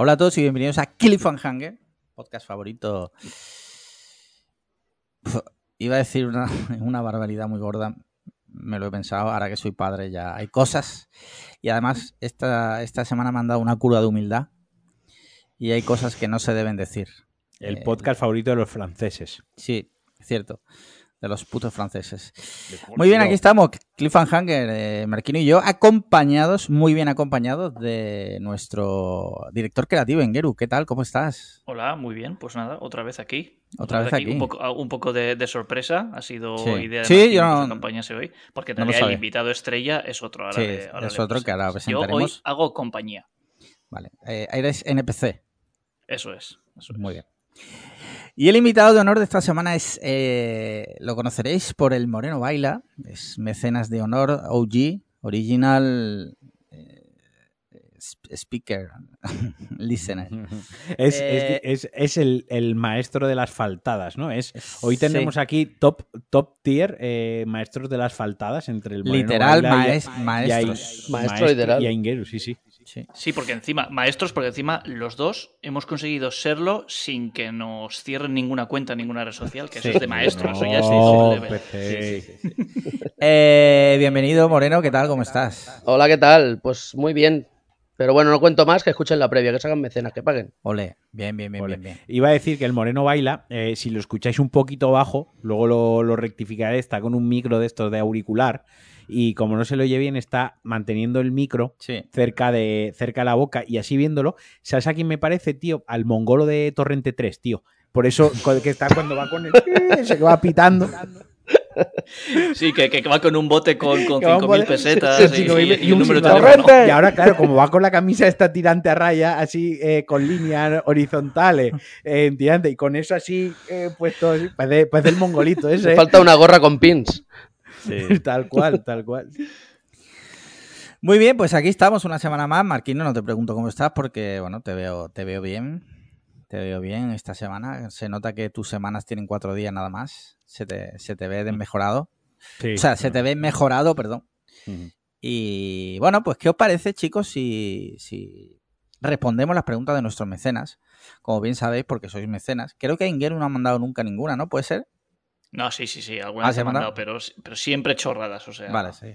Hola a todos y bienvenidos a Cliffhanger, podcast favorito. Uf, Iba a decir una, una barbaridad muy gorda, me lo he pensado, ahora que soy padre ya hay cosas. Y además esta, esta semana me han dado una cura de humildad y hay cosas que no se deben decir. El Eh, podcast favorito de los franceses. Sí, es cierto. De los putos franceses. Muy bien, aquí estamos, Cliffhanger, eh, Marquino y yo, acompañados, muy bien acompañados de nuestro director creativo, Engeru. ¿Qué tal? ¿Cómo estás? Hola, muy bien. Pues nada, otra vez aquí. Otra vez aquí. Un poco, ah, un poco de, de sorpresa. Ha sido Sí. idea de Sí, yo que no- acompañase hoy. Porque no realidad el invitado estrella es otro. Ahora Sí, le- ahora es le otro que ahora presentamos. Yo hoy presentaremos. hago compañía. Vale, eh, eres NPC. Eso es. Eso es. Muy bien. Y el invitado de honor de esta semana es, eh, lo conoceréis por el Moreno Baila, es mecenas de honor, OG, original eh, sp- speaker, listener. Es, Eh, es- es- es el, el maestro de las faltadas, ¿no? Es, hoy Sí. tenemos aquí top, top tier eh, maestros de las faltadas entre el Moreno Literal Baila y- maes- y a- maestros. Maestro literal. Y a Ingeru, sí, sí. Sí. Sí, porque encima, maestros, porque encima los dos hemos conseguido serlo sin que nos cierren ninguna cuenta en ninguna red social, que Sí. eso es de maestros, eso ya es level. PC. Eh, bienvenido Moreno, ¿qué tal? ¿Cómo estás? Hola, ¿qué tal? Pues muy bien. Pero bueno, no cuento más, que escuchen la previa, que se hagan mecenas, que paguen. Ole, bien, bien, bien, Ole. bien, bien. Iba a decir que el Moreno Baila, eh, si lo escucháis un poquito bajo, luego lo, lo rectificaré, está con un micro de estos de auricular y como no se lo oye bien, está manteniendo el micro Sí. cerca de, cerca de la boca y así viéndolo, ¿sabes a quién me parece, tío? Al mongolo de Torrente 3, tío. Por eso que está cuando va con el... Se va pitando. Sí, que, que va con un bote con, con Que va un 5.000 bote- pesetas sí, y, 5.000 y- y un número de teléfono. Y ahora, claro, como va con la camisa esta tirante a raya, así eh, con líneas horizontales, eh, tirante, y con eso así eh, puesto, así, parece, parece el mongolito ese. Falta una gorra con pins. Tal cual, tal cual. Muy bien, pues aquí estamos una semana más. Marquino, no te pregunto cómo estás porque, bueno, te veo, te veo bien. Te veo bien esta semana. Se nota que tus semanas tienen cuatro días nada más. Se te, se te ve desmejorado. Sí. O sea, se te ve mejorado, perdón. Y bueno, pues ¿qué os parece, chicos, si, si respondemos las preguntas de nuestros mecenas? Como bien sabéis, porque sois mecenas. Creo que a Ingeru no ha mandado nunca ninguna, ¿no? ¿Puede ser? No, sí, sí, sí. Alguna Ah, vez ¿se he mandado? pero, pero siempre chorradas, o sea. Vale, sí.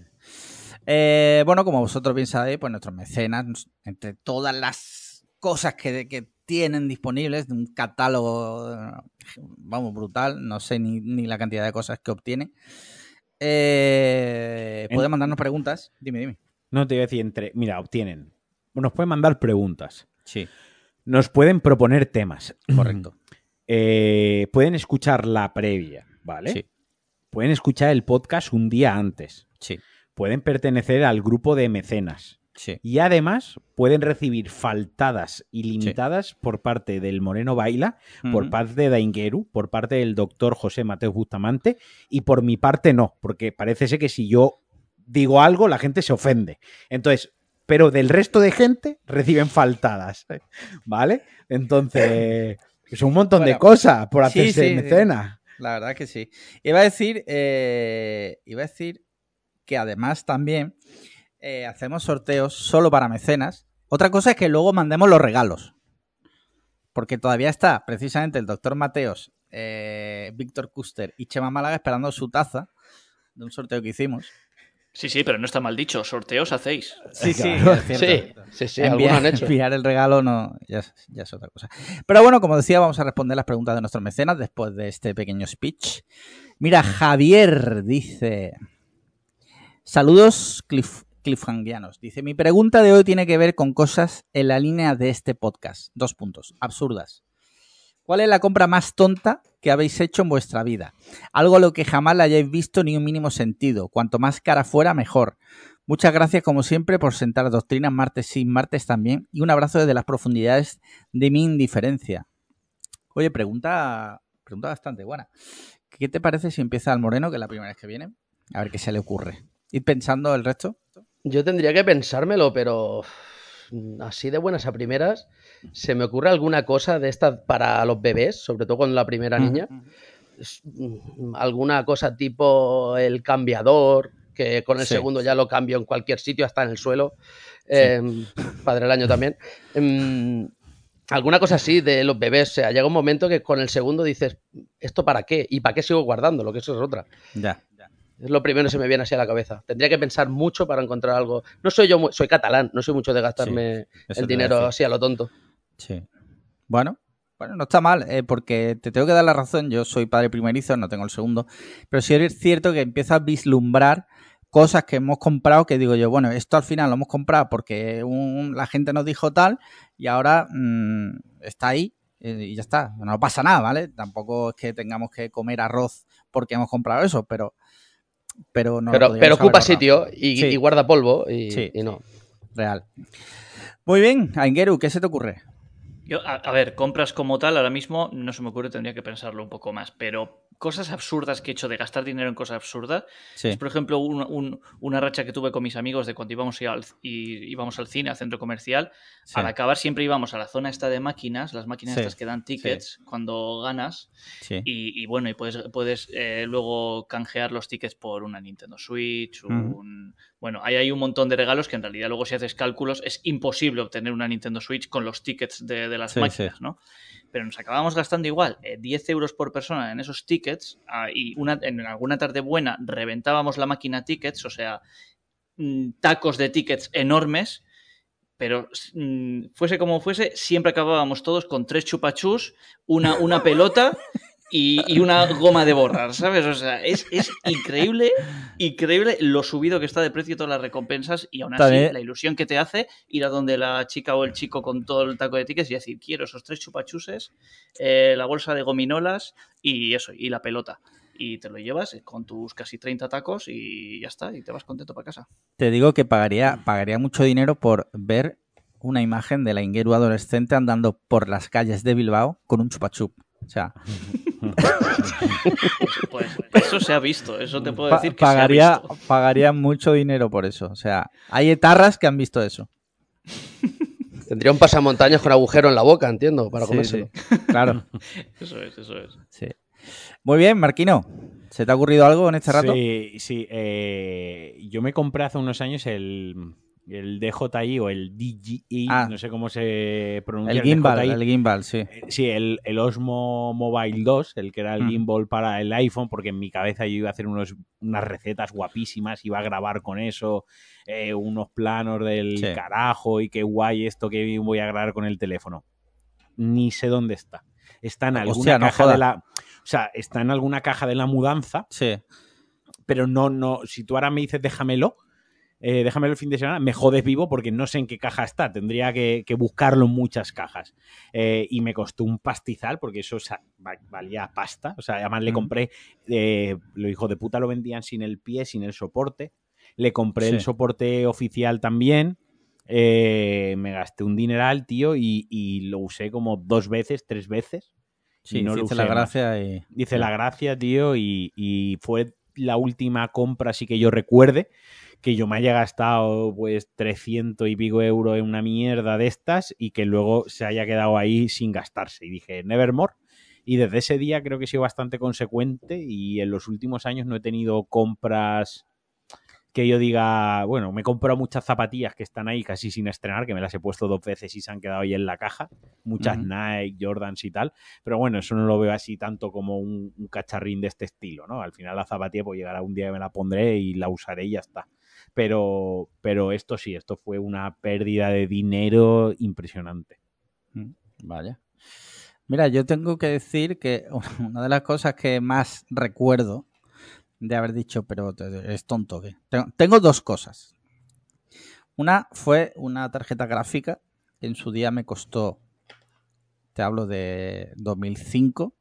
Eh, bueno, como vosotros bien sabéis, pues nuestros mecenas, entre todas las cosas que, que tienen disponibles, de un catálogo, vamos, brutal, no sé ni, ni la cantidad de cosas que obtienen, eh, En- pueden mandarnos preguntas. Dime, dime. No te iba a decir entre. Mira, obtienen. Nos pueden mandar preguntas. Sí, Nos pueden proponer temas. correcto. Eh, pueden escuchar la previa, ¿vale? Sí, Pueden escuchar el podcast un día antes. sí, Pueden pertenecer al grupo de mecenas. sí. Y además pueden recibir faltadas ilimitadas por parte del Moreno Baila, por parte de Daingeru, por parte del doctor José Mateo Bustamante y por mi parte no, porque parece ser que si yo digo algo la gente se ofende. Entonces, pero del resto de gente reciben faltadas, ¿vale? Entonces, es un montón de cosas por hacerse sí, sí. La verdad que sí. Iba a decir, eh, iba a decir que además también eh, hacemos sorteos solo para mecenas. Otra cosa es que luego mandemos los regalos. Porque todavía está precisamente el doctor Mateos, eh, Víctor Custer y Chema Málaga esperando su taza de un sorteo que hicimos. Sí, sí, pero no está mal dicho. Sorteos hacéis. Sí, sí, Claro. es cierto. Sí, sí, sí, enviar, algunos han hecho. enviar el regalo no, ya es, ya es otra cosa. Pero bueno, como decía, vamos a responder las preguntas de nuestros mecenas después de este pequeño speech. Mira, Javier dice: Saludos cliff, cliffhangianos. Dice: Mi pregunta de hoy tiene que ver con cosas en la línea de este podcast. Dos puntos, absurdas. ¿Cuál es la compra más tonta que habéis hecho en vuestra vida? Algo a lo que jamás le hayáis visto ni un mínimo sentido. Cuanto más cara fuera, mejor. Muchas gracias, como siempre, por sentar doctrinas martes sí, martes también. Y un abrazo desde las profundidades de mi indiferencia. Oye, pregunta, pregunta bastante buena. ¿Qué te parece si empieza el Moreno, que es la primera vez que viene? A ver qué se le ocurre. Ir pensando el resto. Yo tendría que pensármelo, pero uf, así de buenas a primeras, ¿se me ocurre alguna cosa de estas para los bebés, sobre todo con la primera niña? Mm, Alguna cosa tipo el cambiador, que con el Sí. segundo ya lo cambio en cualquier sitio, hasta en el suelo. Eh, padre del año también. Em, Alguna cosa así de los bebés. O sea, llega un momento que con el segundo dices, ¿esto para qué? ¿Y para qué sigo guardando? Lo que eso es otra. Ya. Es lo primero que se me viene así a la cabeza. Tendría que pensar mucho para encontrar algo. No soy yo, soy catalán, no soy mucho de gastarme el dinero así a lo tonto. Sí. Bueno, bueno, no está mal, eh, porque te tengo que dar la razón. Yo soy padre primerizo, no tengo el segundo. Pero sí es cierto que empiezas a vislumbrar cosas que hemos comprado que digo yo, bueno, esto al final lo hemos comprado porque un- la gente nos dijo tal y ahora mm, está ahí eh, y ya está. No pasa nada, ¿vale? Tampoco es que tengamos que comer arroz porque hemos comprado eso, pero. Pero, no pero pero ocupa sitio y, Sí. y guarda polvo y, Sí. y no. Real. Muy bien, Aingeru, ¿qué se te ocurre? Yo, a, a ver, compras como tal, ahora mismo no se me ocurre, tendría que pensarlo un poco más, pero cosas absurdas que he hecho de gastar dinero en cosas absurdas, Sí. es por ejemplo un- un- una racha que tuve con mis amigos de cuando íbamos, al, y íbamos al cine, al centro comercial, sí. al acabar siempre íbamos a la zona esta de máquinas, las máquinas Sí, estas que dan tickets cuando ganas, y, y bueno, y puedes, puedes eh, luego canjear los tickets por una Nintendo Switch. Bueno, hay, hay un montón de regalos que en realidad luego si haces cálculos es imposible obtener una Nintendo Switch con los tickets de, de las máquinas. ¿no? Pero nos acabamos gastando igual eh, 10 euros por persona en esos tickets ah, y una, en alguna tarde buena reventábamos la máquina tickets, o sea, mm, tacos de tickets enormes. Pero mm, fuese como fuese, siempre acabábamos todos con tres chupachus, una, una pelota y, y una goma de borrar, ¿sabes? O sea, es, es increíble, increíble lo subido que está de precio todas las recompensas y aún así También- la ilusión que te hace ir a donde la chica o el chico con todo el taco de tickets y decir, quiero esos tres chupachuses, eh, la bolsa de gominolas y eso, y la pelota. Y te lo llevas con tus casi 30 tacos y ya está, y te vas contento para casa. Te digo que pagaría, pagaría mucho dinero por ver una imagen de la Ingeru adolescente andando por las calles de Bilbao con un chupachup. O sea, Pues eso se ha visto, eso te puedo pa- decir que pagaría, se ha visto. pagaría mucho dinero por eso. O sea, hay etarras que han visto eso. Tendría un pasamontañas con agujero en la boca, entiendo, para Sí, comérselo. sí. Claro. Eso es, eso es. Sí. Muy bien, Marquino. ¿Se te ha ocurrido algo en este rato? Sí, sí. eh, yo me compré hace unos años el, el DJI o el DJI, Ah. no sé cómo se pronuncia. el gimbal, DJI. el gimbal, sí. Eh, Sí, el, el Osmo Mobile 2, el que era el Mm. gimbal para el iPhone, porque en mi cabeza yo iba a hacer unos, unas recetas guapísimas, iba a grabar con eso, eh, unos planos del Sí. carajo y qué guay esto que voy a grabar con el teléfono. Ni sé dónde está. Está en alguna Hostia, caja de la. O sea, está en alguna caja de la mudanza, Sí. pero no, no. Si tú ahora me dices déjamelo, eh, déjamelo el fin de semana, me jodes vivo porque no sé en qué caja está. Tendría que, que buscarlo en muchas cajas. Eh, y me costó un pastizal porque eso valía pasta. O sea, además le compré, eh, los hijos de puta lo vendían sin el pie, sin el soporte. Le compré Sí. el soporte oficial también. Me gasté un dineral, tío, y, y lo usé como dos veces, tres veces. Sí, no lo usé la gracia y... Dice la gracia, tío, y, y fue la última compra, así que yo recuerde, que yo me haya gastado pues 300 y pico euros en una mierda de estas y que luego se haya quedado ahí sin gastarse. Y dije, Nevermore. Y desde ese día creo que he sido bastante consecuente y en los últimos años no he tenido compras que yo diga, bueno, me he comprado muchas zapatillas que están ahí casi sin estrenar, que me las he puesto dos veces y se han quedado ahí en la caja, muchas. Nike, Jordans y tal, pero bueno, eso no lo veo así tanto como un, un cacharrín de este estilo, ¿no? Al final la zapatilla pues llegará un día que me la pondré y la usaré y ya está. Pero, pero esto sí, esto fue una pérdida de dinero impresionante. Mm, Vaya. Mira, yo tengo que decir que una de las cosas que más recuerdo de haber dicho, pero es tonto que. Tengo, dos cosas. Una fue una tarjeta gráfica en su día me costó, te hablo de 2005,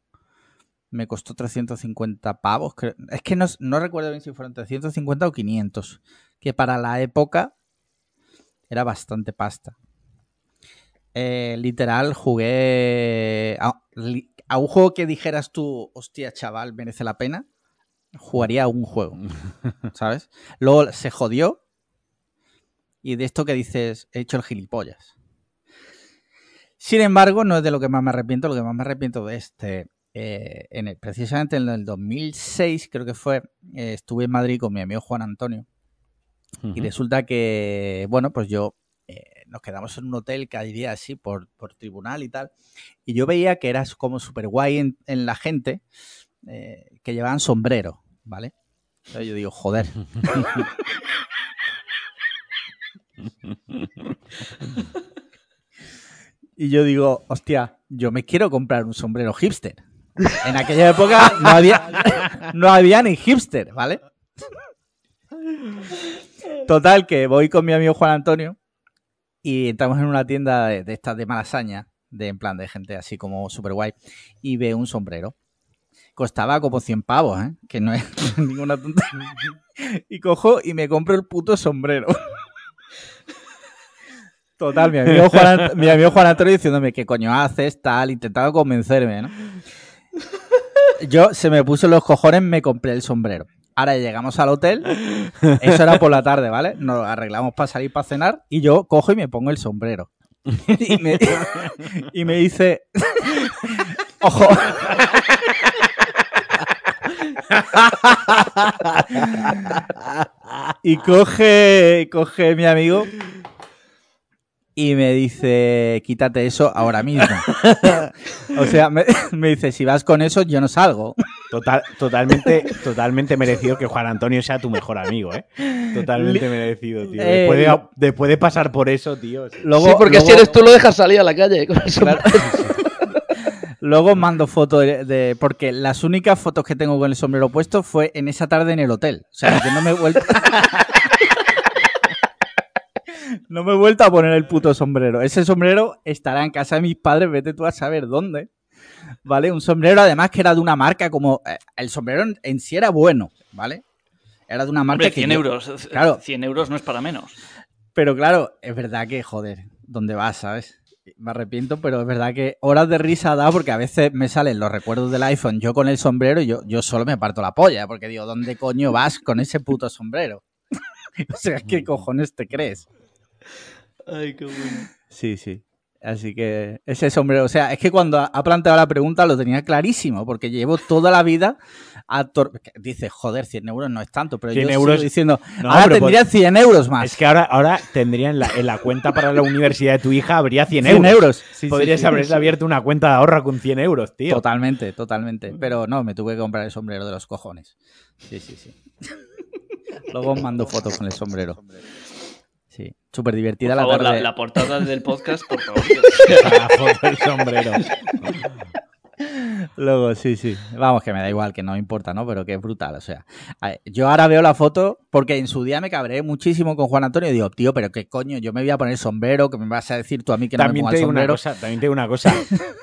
me costó 350 pavos. Es que no, no recuerdo bien si fueron 350 o 500, que para la época era bastante pasta. Eh, literal, jugué a un juego que dijeras tú, hostia, chaval, merece la pena. Jugaría a un juego, ¿sabes? Luego se jodió. Y de esto que dices, he hecho el gilipollas. Sin embargo, no es de lo que más me arrepiento. Lo que más me arrepiento de este. eh, en el- precisamente en el 2006, creo que fue, eh, estuve en Madrid con mi amigo Juan Antonio. Y resulta que, bueno, pues yo eh, nos quedamos en un hotel que hay día así por, por tribunal y tal. Y yo veía que eras como súper guay en, en la gente que llevaban sombrero, ¿vale? Entonces yo digo, joder. y yo digo, hostia, yo me quiero comprar un sombrero hipster. En aquella época no había, no había ni hipster, ¿vale? Total, que voy con mi amigo Juan Antonio y entramos en una tienda de, de estas de malasaña, de en plan de gente así como super guay, y veo un sombrero. Costaba como 100 pavos, ¿eh? Que no es ninguna tontería. Y cojo y me compro el puto sombrero. Total, mi amigo Juan, Antonio diciéndome qué coño haces, tal, intentando convencerme, ¿no? Yo se me puso los cojones, me compré el sombrero. Ahora llegamos al hotel, eso era por la tarde, ¿vale? Nos arreglamos para salir para cenar y yo cojo y me pongo el sombrero. Y me, y me dice, ojo, y coge, coge mi amigo y me dice, quítate eso ahora mismo. o sea, me, me dice, si vas con eso, yo no salgo. Total, totalmente, totalmente merecido que Juan Antonio sea tu mejor amigo, ¿eh? Totalmente merecido, tío. Eh, Después de, lo- después de pasar por eso, tío. Luego, sí, porque luego- si eres tú lo dejas salir a la calle. con sombrero. Luego mando fotos de, de- Porque las únicas fotos que tengo con el sombrero puesto fue en esa tarde en el hotel. O sea, yo no me he vuelto. no me he vuelto a poner el puto sombrero. Ese sombrero estará en casa de mis padres, vete tú a saber dónde. ¿Vale? Un sombrero además que era de una marca como. eh, El sombrero en, sí era bueno, ¿vale? Era de una marca Hombre, que 100 yo- euros. Claro. 100 euros no es para menos. Pero claro, es verdad que, joder, ¿dónde vas, sabes? Me arrepiento, pero es verdad que horas de risa da porque a veces me salen los recuerdos del iPhone yo con el sombrero y yo, yo solo me parto la polla porque digo, ¿dónde coño vas con ese puto sombrero? o sea, ¿qué cojones te crees? Ay, qué bueno. Sí, sí. Así que ese sombrero, o sea, es que cuando ha- planteado la pregunta lo tenía clarísimo, porque llevo toda la vida a tor- Dice, joder, 100 euros no es tanto, pero 100 yo euros- sigo diciendo, No, ahora tendría 100 euros más. Es que ahora, ahora tendría en la, en la cuenta para la universidad de tu hija habría 100 100 euros. euros. Sí, sí, Podrías sí. haberle abierto una cuenta de ahorro con 100 euros, tío. Totalmente, totalmente. Pero no, me tuve que comprar el sombrero de los cojones. Sí, sí, sí. Luego os mando fotos con el sombrero. Sí, súper divertida la favor, la, tarde. la portada del podcast, por favor. La foto del sombrero. Luego, sí, sí. Vamos, que me da igual, que no importa, ¿no? Pero que es brutal, o sea. Yo ahora veo la foto porque en su día me cabré muchísimo con Juan Antonio y digo, tío, pero qué coño, yo me voy a poner sombrero, que me vas a decir tú a mí que no me También ponga te, el digo una sombrero. cosa, también te digo una cosa.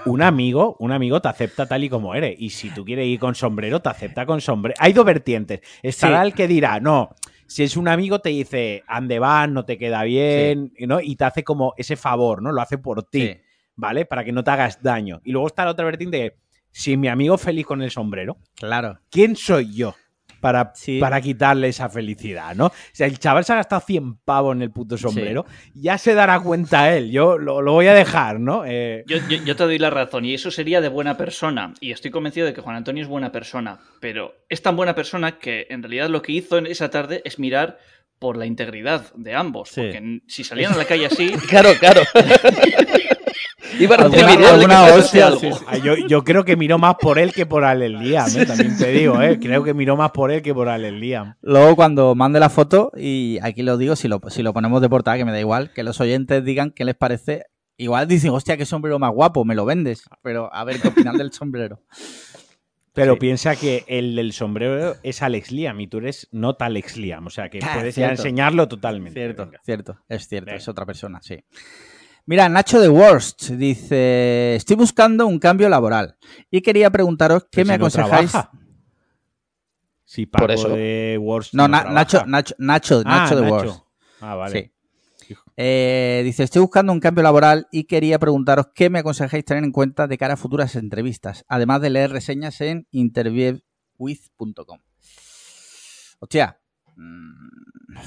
Un amigo, un amigo te acepta tal y como eres. Y si tú quieres ir con sombrero, te acepta con sombrero. Hay dos vertientes. Estará Sí. el que dirá, no, si es un amigo te dice, ande van, no te queda bien, ¿no? Y te hace como ese favor, ¿no? Lo hace por ti, Sí. ¿vale? Para que no te hagas daño. Y luego está la otra vertiente de, si mi amigo feliz con el sombrero, Claro. ¿quién soy yo? Para, Sí. para quitarle esa felicidad, ¿no? O sea, el chaval se ha gastado 100 pavos en el puto sombrero, ya se dará cuenta él, yo lo, lo voy a dejar, ¿no? Eh, Yo, yo- yo te doy la razón, y eso sería de buena persona. Y estoy convencido de que Juan Antonio es buena persona. Pero es tan buena persona que en realidad lo que hizo en esa tarde es mirar por la integridad de ambos. Sí. Porque si salían a la calle así, Claro, claro. Iba a recibir alguna hostia, algo. sí, sí. Ah, Yo, yo creo que miró más por él que por Alex Liam, ¿eh? también te digo, ¿eh? creo que miró más por él que por Alex Liam. Luego cuando mande la foto, y aquí lo digo, si lo, si lo ponemos de portada, que me da igual, que los oyentes digan qué les parece. Igual dicen, hostia, qué sombrero más guapo, me lo vendes. Pero a ver qué opinan del sombrero. Pero Sí. piensa que el del sombrero es Alex Liam y tú eres not Alex Liam, o sea que Ah, puedes ya enseñarlo totalmente. Cierto, Venga. cierto, es cierto, Venga. es otra persona, sí. Mira, Nacho de Worst dice, estoy buscando un cambio laboral y quería preguntaros qué me si no aconsejáis. trabaja. Si Paco Por eso. de Worst no, Na- trabaja. Nacho, Nacho, Nacho, Ah, Nacho de Nacho. Worst. Ah, vale. Sí. Eh, dice, estoy buscando un cambio laboral y quería preguntaros qué me aconsejáis tener en cuenta de cara a futuras entrevistas, además de leer reseñas en interviewwith.com. Hostia. mm,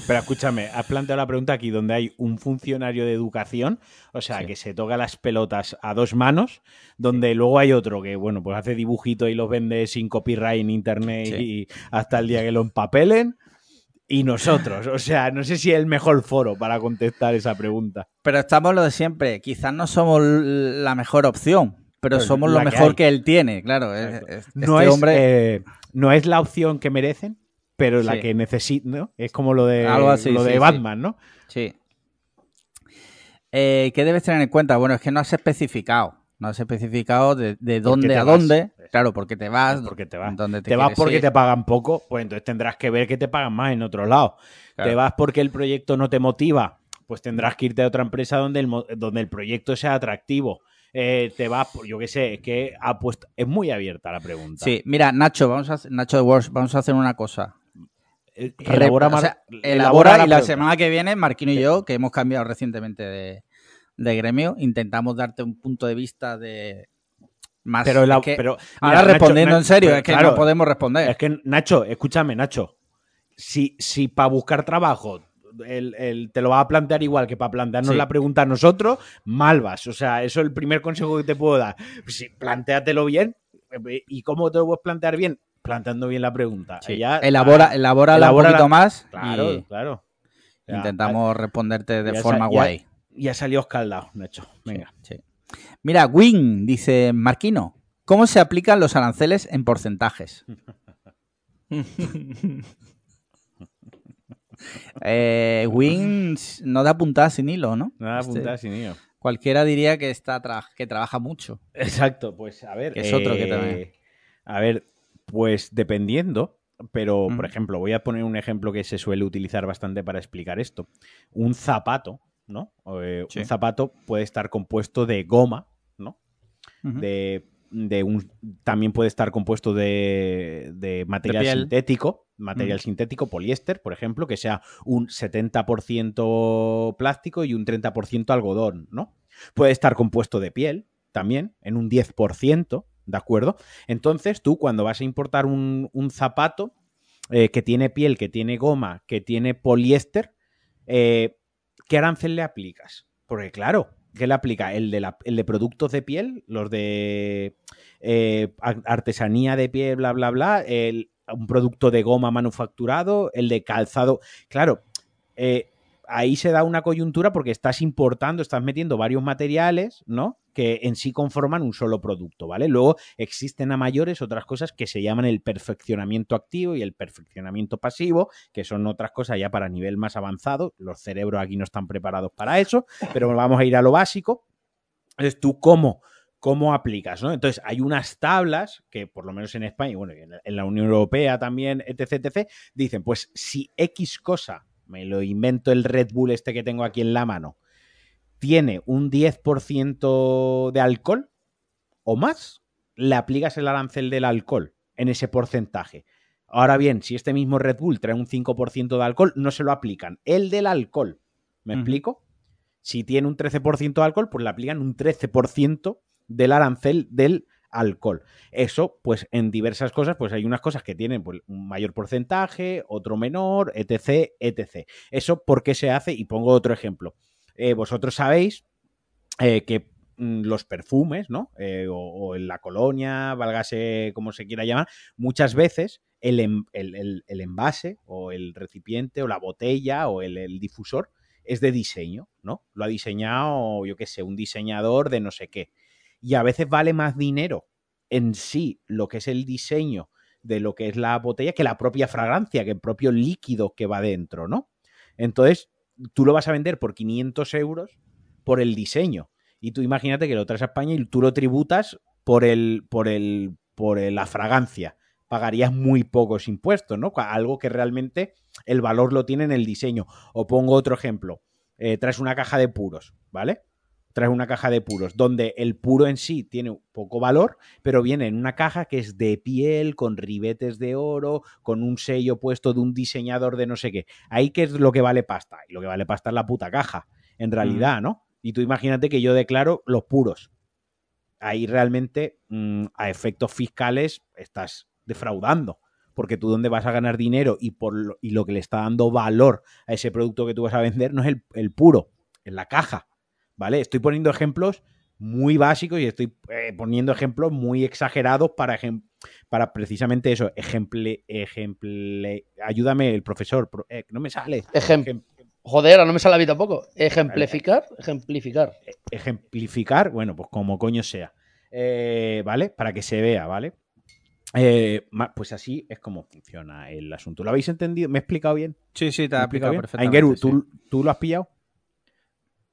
Pero escúchame, has planteado la pregunta aquí donde hay un funcionario de educación, o sea, Sí. que se toca las pelotas a dos manos, donde luego hay otro que, bueno, pues hace dibujitos y los vende sin copyright en internet Sí. y hasta el día que lo empapelen. Y nosotros. O sea, no sé si es el mejor foro para contestar esa pregunta. Pero estamos lo de siempre. Quizás no somos la mejor opción, pero Pero somos lo mejor que él tiene, claro. es- No, este es, hombre, eh, no es la opción que merecen, pero la que necesitan, ¿no? Es como lo de, Algo así, lo de sí, sí. Batman, ¿no? sí. Eh, ¿Qué debes tener en cuenta? Bueno, es que no has especificado. No has especificado de, de dónde a vas. dónde. Claro, porque te vas. Porque te vas. te, Te vas porque ir. te pagan poco, pues entonces tendrás que ver que te pagan más en otro lado. Claro. Te vas porque el proyecto no te motiva, pues tendrás que irte a otra empresa donde el, donde el proyecto sea atractivo. Eh, te vas, por- yo qué sé, es que ha puesto, es muy abierta la pregunta. Sí, mira, Nacho, vamos a Nacho de Wars, vamos a hacer una cosa. Eh, Elabora, o sea, elabora elabora y la pregunta. semana que viene, Marquino y yo, que hemos cambiado recientemente de, de gremio, intentamos darte un punto de vista de más. Pero, la- es que pero ahora mira, respondiendo Nacho, en serio, pero es que claro, no podemos responder. Es que, Nacho, escúchame, Nacho. Si, si para buscar trabajo el- el- te lo vas a plantear igual que para plantearnos Sí. la pregunta a nosotros, mal vas. O sea, eso es el primer consejo que te puedo dar. Sí, plantéatelo bien. ¿Y cómo te lo puedes plantear bien? Planteando bien la pregunta. Sí. Ya- elabora, ah, elabora un poquito más Claro, y claro. Ya, intentamos responderte de forma guay. Ya salió escaldado, Nacho. Venga. Sí. Mira, Win dice Marquino, ¿cómo se aplican los aranceles en porcentajes? Eh, Win no da puntadas sin hilo, ¿no? Nada, Este, apuntar sin ello. Cualquiera diría que está tra- que trabaja mucho. Exacto, pues a ver. Que es otro que eh, también. A ver, pues dependiendo, pero por ejemplo, voy a poner un ejemplo que se suele utilizar bastante para explicar esto. Un zapato, ¿no? Eh, Sí. Un zapato puede estar compuesto de goma, ¿no? De, de un, también puede estar compuesto de, de material sintético, material sintético, poliéster, por ejemplo, que sea un 70% plástico y un 30% algodón, ¿no? Puede estar compuesto de piel también, en un 10%, ¿de acuerdo? Entonces tú cuando vas a importar un, un zapato eh, que tiene piel, que tiene goma, que tiene poliéster, eh, ¿qué arancel le aplicas? Porque claro, ¿qué le aplica? El de, la- el de productos de piel, los de eh, ar- artesanía de piel, bla, bla, bla, el, un producto de goma manufacturado, el de calzado. Claro, eh, ahí se da una coyuntura porque estás importando, estás metiendo varios materiales, ¿no? Que en sí conforman un solo producto, ¿vale? Luego existen a mayores otras cosas que se llaman el perfeccionamiento activo y el perfeccionamiento pasivo, que son otras cosas ya para nivel más avanzado. Los cerebros aquí no están preparados para eso, pero vamos a ir a lo básico. Entonces, tú cómo, cómo aplicas, ¿no? Entonces, hay unas tablas que, por lo menos en España, y bueno, en la Unión Europea también, etc, etc, dicen, pues si X cosa, me lo invento el Red Bull este que tengo aquí en la mano, tiene un 10% de alcohol o más, le aplicas el arancel del alcohol en ese porcentaje. Ahora bien, si este mismo Red Bull trae un 5% de alcohol, no se lo aplican. El del alcohol. ¿Me explico? Si tiene un 13% de alcohol, pues le aplican un 13% del arancel del alcohol. Eso, pues en diversas cosas, pues hay unas cosas que tienen pues, un mayor porcentaje, otro menor, etc, etc. Eso, ¿por qué se hace? Y pongo otro ejemplo. Eh, vosotros sabéis eh, que mm, los perfumes, ¿no? Eh, o, o en la colonia, válgase como se quiera llamar, muchas veces el, el- el- el envase o el recipiente o la botella o el difusor es de diseño, ¿no? Lo ha diseñado, yo qué sé, un diseñador de no sé qué. Y a veces vale más dinero en sí lo que es el diseño de lo que es la botella que la propia fragancia, que el propio líquido que va dentro, ¿no? Entonces, tú lo vas a vender por 500 euros por el diseño. Y tú imagínate que lo traes a España y tú lo tributas por el, por el, por la fragancia. Pagarías muy pocos impuestos, ¿no? Algo que realmente el valor lo tiene en el diseño. O pongo otro ejemplo. Eh, traes una caja de puros, ¿vale? Traes una caja de puros, donde el puro en sí tiene poco valor, pero viene en una caja que es de piel, con ribetes de oro, con un sello puesto de un diseñador de no sé qué. Ahí qué es lo que vale pasta. Y lo que vale pasta es la puta caja, en realidad, ¿no? Y tú imagínate que yo declaro los puros. Ahí realmente, mm, a efectos fiscales, estás defraudando. Porque tú donde vas a ganar dinero y, por lo, y lo que le está dando valor a ese producto que tú vas a vender no es el, el puro, es la caja. ¿Vale? Estoy poniendo ejemplos muy básicos y estoy eh, poniendo ejemplos muy exagerados para, ejem- para precisamente eso. Ejemple, ejemple, ayúdame el profesor, pro- eh, no me sale. Ejem- Ejem- Joder, ahora no me sale a mí tampoco. Ejemplificar, ejemplificar. ejemplificar, bueno, pues como coño sea. Eh, ¿Vale? Para que se vea, ¿vale? Eh, pues así es como funciona el asunto. ¿Lo habéis entendido? ¿Me he explicado bien? Sí, sí, te ¿Me ha he explicado explicado bien? perfectamente. Aingeru, sí. ¿tú, ¿tú lo has pillado?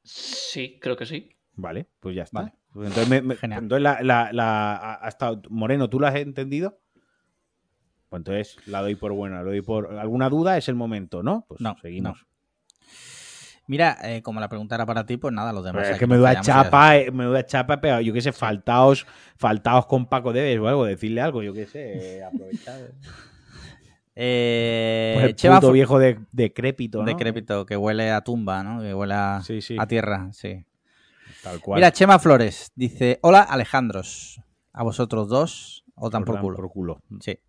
Sí, creo que sí. Vale, pues ya está. Vale. Pues entonces, me- me- Genial. entonces la, la- la- ha- ha estado- Moreno, ¿tú lo has entendido? Pues entonces la doy por buena, lo doy por. ¿Alguna duda? Es el momento, ¿no? Pues No, seguimos. Mira, eh, como la pregunta era para ti, pues nada, los demás. Pero es que me da callamos y ya chapa, eh, me da chapa, pero yo qué sé, faltaos, faltaos con Paco Debes o algo, decirle algo, yo qué sé, eh, aprovechar. Eh, Pues el puto viejo de, decrépito, ¿no? decrépito, que huele a tumba, ¿no? Que huele a, Sí, sí. a tierra, sí. Tal cual. Mira, Chema Flores dice: Hola, Alejandros. A vosotros dos, o tan por culo. por culo. Sí.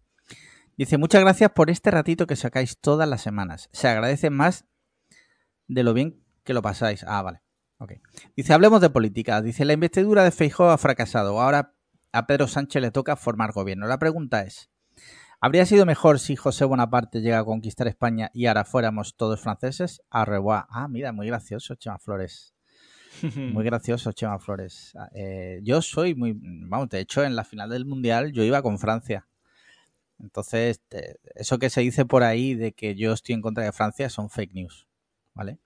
Dice, muchas gracias por este ratito que sacáis todas las semanas. Se agradece más de lo bien que lo pasáis. Ah, vale. Ok. Dice, hablemos de política. Dice, la investidura de Feijóo ha fracasado. Ahora a Pedro Sánchez le toca formar gobierno. La pregunta es, ¿habría sido mejor si José Bonaparte llega a conquistar España y ahora fuéramos todos franceses? A revoir. Ah, mira, muy gracioso, Chema Flores. Muy gracioso, Chema Flores. Ah, eh, yo soy muy. Vamos, de hecho, en la final del mundial yo iba con Francia. Entonces, eso que se dice por ahí de que yo estoy en contra de Francia son fake news. ¿Vale?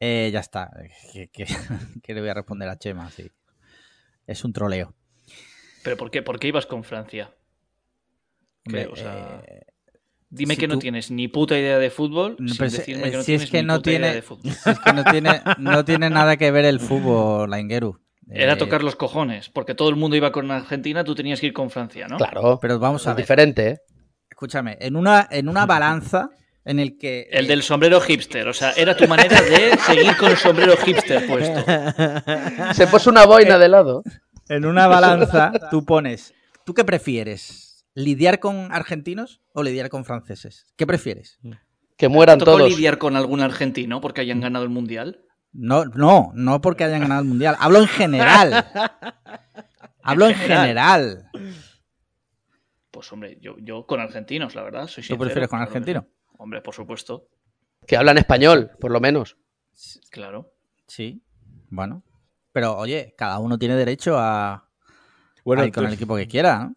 Eh, ya está. ¿Qué, qué- qué le voy a responder a Chema? Sí. Es un troleo. ¿Pero por qué, por qué ibas con Francia? Hombre, o sea, eh, Dime si que no tú- tienes ni puta idea de fútbol. No, sin pero si- decirme que no si es que ni no puta idea tiene- de fútbol. es que no tiene, no tiene nada que ver el fútbol, la Ingeru. Era Eh, tocar los cojones, porque todo el mundo iba con Argentina, tú tenías que ir con Francia, ¿no? Claro. Pero vamos a es ver. diferente, ¿eh? Escúchame, en una, en una balanza en el que. El del sombrero hipster, o sea, era tu manera de seguir con el sombrero hipster puesto. Se puso una boina de lado. En una balanza tú pones. ¿Tú qué prefieres? ¿Lidiar con argentinos o lidiar con franceses? ¿Qué prefieres? Que mueran ¿Tocó todos. lidiar con algún argentino porque hayan ganado el mundial? No, no, no porque hayan ganado el mundial. Hablo en general. Hablo en general. Pues hombre, yo, yo con argentinos, la verdad, soy ¿Tú sincero. prefieres con claro que argentino? sí. Hombre, por supuesto, Que hablan español, por lo menos. claro. Sí. Bueno. Pero oye, cada uno tiene derecho a, Bueno, a ir con el entonces- equipo que quiera, ¿no?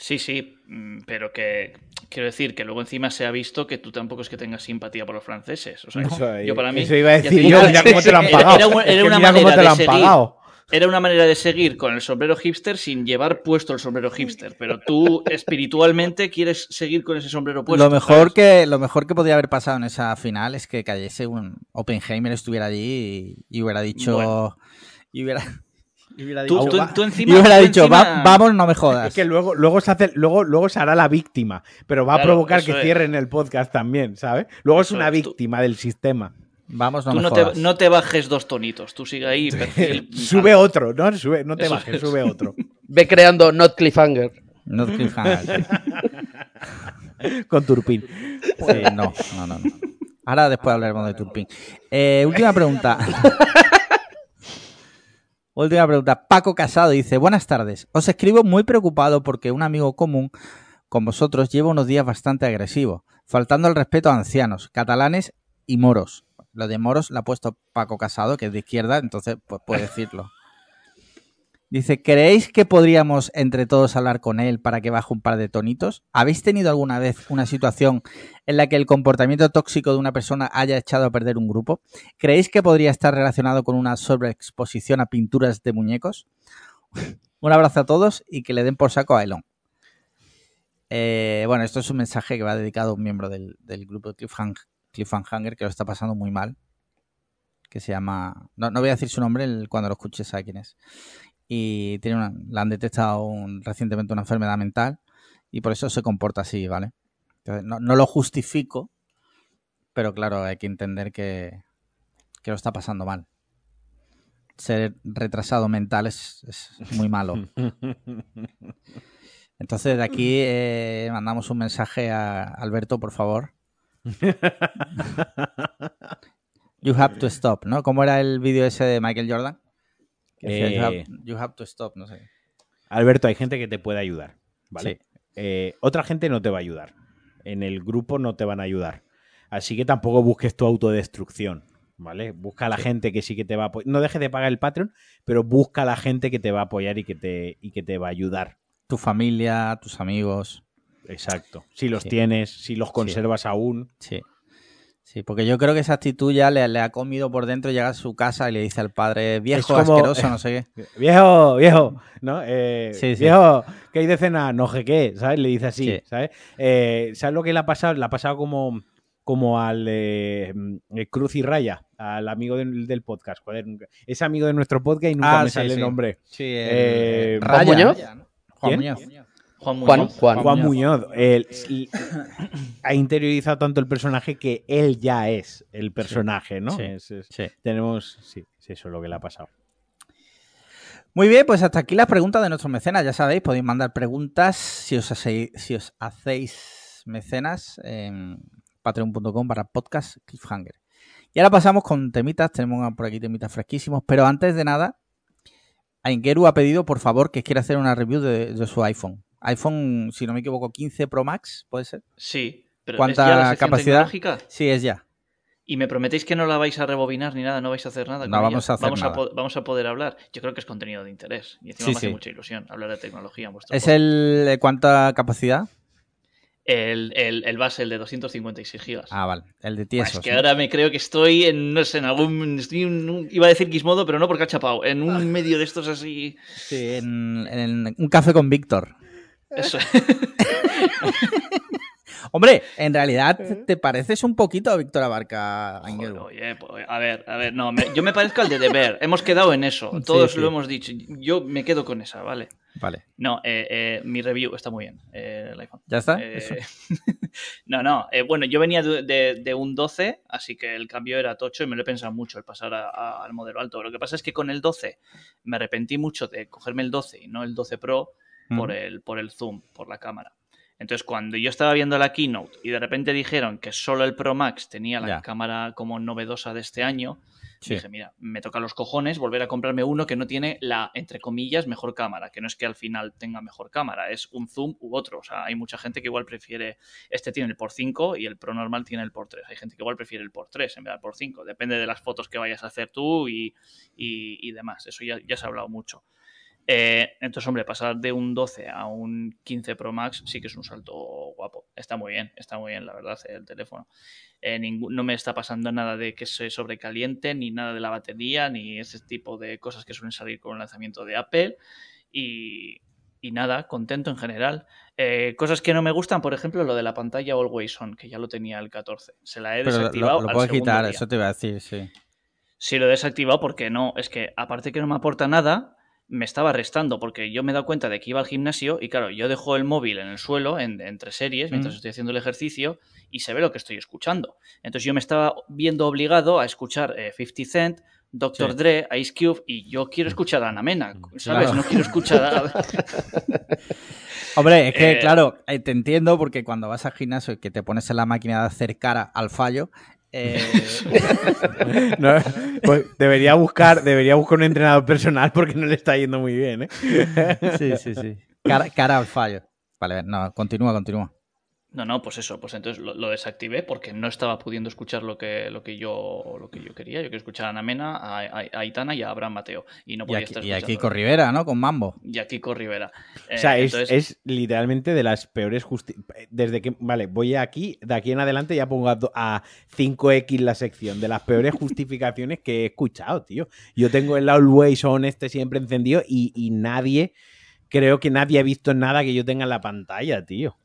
Sí, sí, mm, pero que quiero decir que luego encima se ha visto que tú tampoco es que tengas simpatía por los franceses. O sea, Eso, yo para mí. eso iba a ya decir te yo, mira cómo te lo han era- pagado. Era, Es era que una mira cómo manera te lo de han seguir. pagado. Era una manera de seguir con el sombrero hipster sin llevar puesto el sombrero hipster, pero tú espiritualmente quieres seguir con ese sombrero puesto. lo mejor ¿sabes? que lo mejor que podía haber pasado en esa final es que cayese un Oppenheimer estuviera allí y, y hubiera dicho Bueno. y hubiera, hubiera Tú, dicho, tú- tú y encima. hubiera tú dicho encima- "Va- vamos no me jodas Es que luego, luego se hace, luego, luego se hará la víctima, pero va a provocar que es. cierren el podcast también, ¿sabes? Luego es Eso una es, tú- víctima del sistema. vamos no Tú me no jodas te, no te bajes dos tonitos, tú sigue ahí. perfil sube otro, ¿no? Sube, no te Eso bajes, es. sube otro. Ve creando not cliffhanger. No es cliffhanger, sí. Con Turpin. Sí, no, no, no, no. Ahora después hablaremos de Turpin. Eh, última pregunta. última pregunta. Paco Casado dice, buenas tardes. Os escribo muy preocupado porque un amigo común con vosotros lleva unos días bastante agresivos, faltando el respeto a ancianos, catalanes y moros. Lo de moros lo ha puesto Paco Casado, que es de izquierda, entonces pues puede decirlo. Dice, ¿creéis que podríamos entre todos hablar con él para que baje un par de tonitos? ¿Habéis tenido alguna vez una situación en la que el comportamiento tóxico de una persona haya echado a perder un grupo? ¿Creéis que podría estar relacionado con una sobreexposición a pinturas de muñecos? un abrazo a todos y que le den por saco a Elon. Eh, bueno, esto es un mensaje que va dedicado a un miembro del, grupo Cliffhang- Cliffhanger que lo está pasando muy mal. Que se llama. No, no voy a decir su nombre, cuando lo escuches sabe quién es. Y tiene una, le han detectado un- recientemente una enfermedad mental y por eso se comporta así, ¿vale? Entonces, no, no lo justifico, pero claro, hay que entender que, que lo está pasando mal. Ser retrasado mental es, es muy malo. Entonces, de aquí eh, mandamos un mensaje a Alberto, por favor. You have to stop, ¿no? ¿Cómo era el vídeo ese de Michael Jordan? You, Eh, have, you have to stop, no sé. Alberto, hay gente que te puede ayudar, ¿vale? Sí. Eh, otra gente no te va a ayudar. En el grupo no te van a ayudar. Así que tampoco busques tu autodestrucción, ¿vale? Busca a la Sí. gente que sí que te va a apoyar. No dejes de pagar el Patreon, pero busca a la gente que te va a apoyar y que te, y que te va a ayudar. Tu familia, tus amigos. Exacto. Si los Sí. tienes, si los conservas aún. Sí. Sí, porque yo creo que esa actitud ya le, le ha comido por dentro, llega a su casa y le dice al padre, viejo, como- asqueroso, no sé qué. Viejo, viejo, ¿no? Eh, Sí, sí. Viejo, ¿qué hay de cena? No sé qué, ¿sabes? Le dice así, Sí. ¿sabes? Eh, ¿Sabes lo que le ha pasado? Le ha pasado como, como al eh, mm, Cruz y Raya, al amigo del, del podcast. Joder, es amigo de nuestro podcast y nunca Ah, me sí, sale el nombre. Sí, Eh, el- ¿Juan Muñoz? Raya, ¿no? Juan ¿Quién? Muñoz. Juan Juan, Muñoz. Juan. Juan Muñoz. Muñoz. él- ha interiorizado tanto el personaje que él ya es el personaje, ¿no? Sí. Es- es- Sí. tenemos, sí, es eso lo que le ha pasado. Muy bien, pues hasta aquí las preguntas de nuestros mecenas. Ya sabéis, podéis mandar preguntas si os hacéis, si os hacéis mecenas en patreon.com para podcast cliffhanger. Y ahora pasamos con temitas. Tenemos por aquí temitas fresquísimos. Pero antes de nada, Aingeru ha pedido, por favor, que quiera hacer una review de, de su iPhone. iPhone, si no me equivoco, 15 Pro Max, ¿puede ser? Sí, pero ¿Cuánta ¿es ya la capacidad? tecnológica? Sí, es ya. Y me prometéis que no la vais a rebobinar ni nada, no vais a hacer nada. No ella? vamos a hacer vamos nada. vamos a poder hablar. Yo creo que es contenido de interés. Y encima Sí, me hace sí. mucha ilusión hablar de tecnología en vuestro ¿Es podcast. el de cuánta capacidad? el, el, el base, el de 256 gigas. Ah, vale. El de Buah, tiesos. es que ahora me creo que estoy en, no sé, en algún... estoy en un- iba a decir Gizmodo, pero no porque ha chapado. En un medio de estos así... Sí, en, en un café con Víctor. Eso. Hombre, en realidad te pareces un poquito a Víctor Abarca, Aingeru. oye, pues, a ver, a ver, no, me- yo me parezco al de Deber. Hemos quedado en eso. Todos sí. lo hemos dicho. Yo me quedo con esa, ¿vale? Vale. No, eh, eh, mi review está muy bien, eh, el iPhone. ¿Ya está? Eso. no, no. bueno, yo venía de, de- de un 12, así que el cambio era tocho y me lo he pensado mucho el pasar a- a- al modelo alto. Lo que pasa es que con el 12 me arrepentí mucho de cogerme el 12 y no el 12 Pro por, el, por el zoom, por la cámara. Entonces, cuando yo estaba viendo la keynote y de repente dijeron que solo el Pro Max tenía la Ya. cámara como novedosa de este año, Sí. dije, mira, me toca los cojones volver a comprarme uno que no tiene la, entre comillas, mejor cámara, que no es que al final tenga mejor cámara, es un zoom u otro. O sea, hay mucha gente que igual prefiere, este tiene el por 5 y el Pro normal tiene el por 3. Hay gente que igual prefiere el por 3 en vez del por 5. Depende de las fotos que vayas a hacer tú y, y- y demás. Eso ya, ya se ha hablado mucho. Eh, entonces, hombre, pasar de un 12 a un 15 Pro Max sí que es un salto guapo. Está muy bien, está muy bien, la verdad, el teléfono. Eh, no me está pasando nada de que se sobrecaliente, ni nada de la batería, ni ese tipo de cosas que suelen salir con el lanzamiento de Apple. Y, y nada, contento en general. Eh, cosas que no me gustan, por ejemplo, lo de la pantalla Always On, que ya lo tenía el 14. Se la he Pero desactivado. lo, lo al segundo quitar, día. eso te iba a decir, sí. Sí, lo he desactivado porque no, es que aparte que no me aporta nada, me estaba restando porque yo me he dado cuenta de que iba al gimnasio y claro, yo dejo el móvil en el suelo, en- entre series, mientras Mm. estoy haciendo el ejercicio y se ve lo que estoy escuchando. Entonces yo me estaba viendo obligado a escuchar eh, 50 Cent, Dr. Sí. Dre, Ice Cube y yo quiero escuchar a Ana Mena, ¿sabes? Claro. No quiero escuchar a... Hombre, es que, Eh, claro, eh, te entiendo porque cuando vas al gimnasio y que te pones en la máquina de hacer cara al fallo, eh, No, pues debería buscar, debería buscar un entrenador personal porque no le está yendo muy bien, ¿eh? sí, sí, sí. Cara, cara al fallo. Vale, no, continúa, continúa. No, no, pues eso, pues entonces lo, lo desactivé porque no estaba pudiendo escuchar lo que, lo que yo lo que yo quería. Yo quería escuchar a Ana Mena, a, a- a Aitana y a Abraham Mateo. Y no Y podía aquí, estar y aquí escuchando. con Rivera, ¿no? Con Mambo. y aquí con Rivera. O sea, Eh, es, entonces- es literalmente de las peores justi Desde que, vale, voy aquí, de aquí en adelante ya pongo a, a 5X la sección de las peores justificaciones que he escuchado, tío. Yo tengo el Always On este siempre encendido y, y nadie, creo que nadie ha visto nada que yo tenga en la pantalla, tío.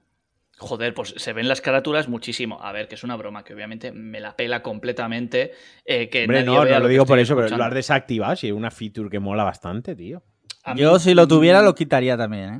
Joder, pues se ven las carátulas muchísimo. A ver, que es una broma, que obviamente me la pela completamente. eh, que Hombre, nadie no, vea no lo digo por eso, pero lo has desactivado, si es una feature que mola bastante, tío. A mí, Yo, si lo tuviera, mm, lo quitaría también, ¿eh?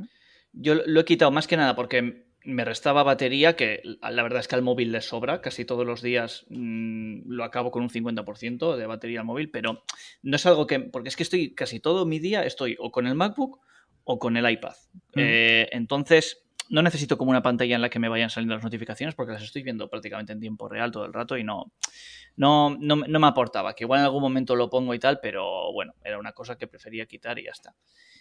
Yo lo he quitado más que nada porque me restaba batería, que la verdad es que al móvil le sobra. Casi todos los días mm, lo acabo con un 50% de batería al móvil, pero no es algo que. Porque es que estoy casi todo mi día estoy o con el MacBook o con el iPad. Mm. Eh, entonces, no necesito como una pantalla en la que me vayan saliendo las notificaciones porque las estoy viendo prácticamente en tiempo real todo el rato y no, no, no, no me aportaba. Que igual en algún momento lo pongo y tal, pero bueno, era una cosa que prefería quitar y ya está.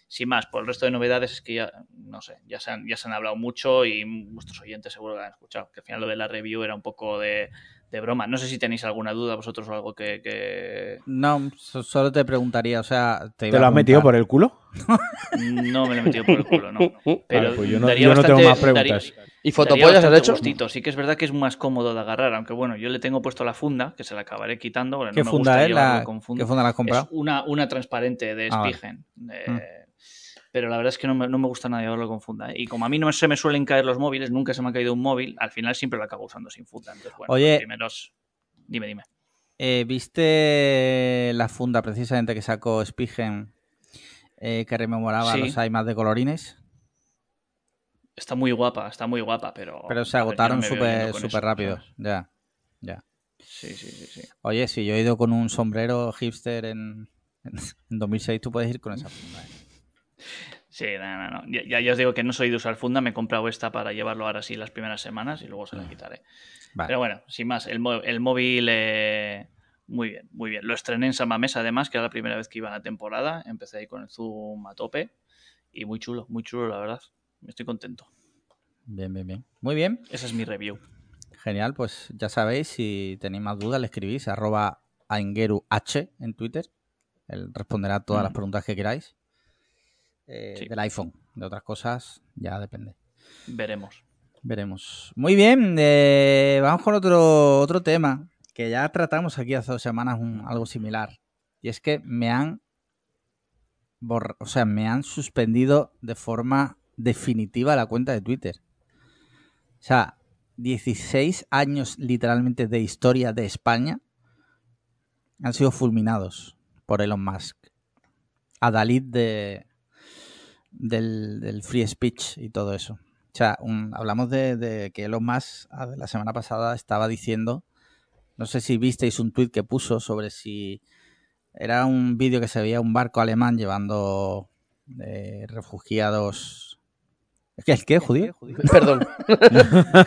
Sin más, por el resto de novedades es que ya, no sé, ya se han, ya se han hablado mucho y vuestros oyentes seguro que han escuchado. Que al final lo de la review era un poco de, de broma. No sé si tenéis alguna duda vosotros o algo que... que... No, so- solo te preguntaría, o sea... Te, ¿Te lo has metido por el culo? No me lo he metido por el culo, no. Pero Vale, pues yo no- daría yo no tengo bastante- más daría- preguntas. ¿Y fotopollas has hecho? gustito. Sí que es verdad que es más cómodo de agarrar, aunque bueno, yo le tengo puesto la funda, que se la acabaré quitando. porque ¿Qué no me funda gusta es? La... con funda. ¿Qué funda la has Es comprado? una, una transparente de Ah, vale. Spigen. Eh, Mm. Pero la verdad es que no me, no me gusta nada llevarlo con funda. ¿eh? Y como a mí no se me suelen caer los móviles, nunca se me ha caído un móvil, al final siempre lo acabo usando sin funda. Entonces, bueno, Oye. primeros... Dime, dime. Eh, ¿Viste la funda precisamente que sacó Spigen eh, que rememoraba Sí. los iMacs de colorines? Está muy guapa, está muy guapa, pero... Pero se no agotaron súper eso, rápido. ¿sabes? Ya, ya. Sí, sí, sí, sí. Oye, si yo he ido con un sombrero hipster en, en 2006, tú puedes ir con esa funda. ¿eh? Sí, no, no, no. Ya, ya, ya os digo que no soy de usar funda, me he comprado esta para llevarlo ahora sí las primeras semanas y luego se la quitaré. Vale. Pero bueno, sin más, el, móvil, eh, muy bien, muy bien. Lo estrené en Sama Mesa además, que era la primera vez que iba a la temporada. Empecé ahí con el zoom a tope y muy chulo, muy chulo, la verdad. Estoy contento. Bien, bien, bien. Muy bien. Esa es mi review. Genial, pues ya sabéis, si tenéis más dudas, le escribís arroba aingeruh en Twitter. Él responderá a todas las Mm. preguntas que queráis. Eh, Sí. Del iPhone. De otras cosas, ya depende. Veremos. Veremos. Muy bien, eh, vamos con otro, otro tema que ya tratamos aquí hace dos semanas un- algo similar. Y es que me han borra- o sea, me han suspendido de forma definitiva la cuenta de Twitter. O sea, 16 años literalmente de historia de España han sido fulminados por Elon Musk. Adalid de, del, del free speech y todo eso. O sea, un- hablamos de, de que Elon Musk ah, la semana pasada estaba diciendo, no sé si visteis un tuit que puso sobre si era un vídeo que se veía un barco alemán llevando eh, refugiados. ¿Es que el qué, judío? Perdón.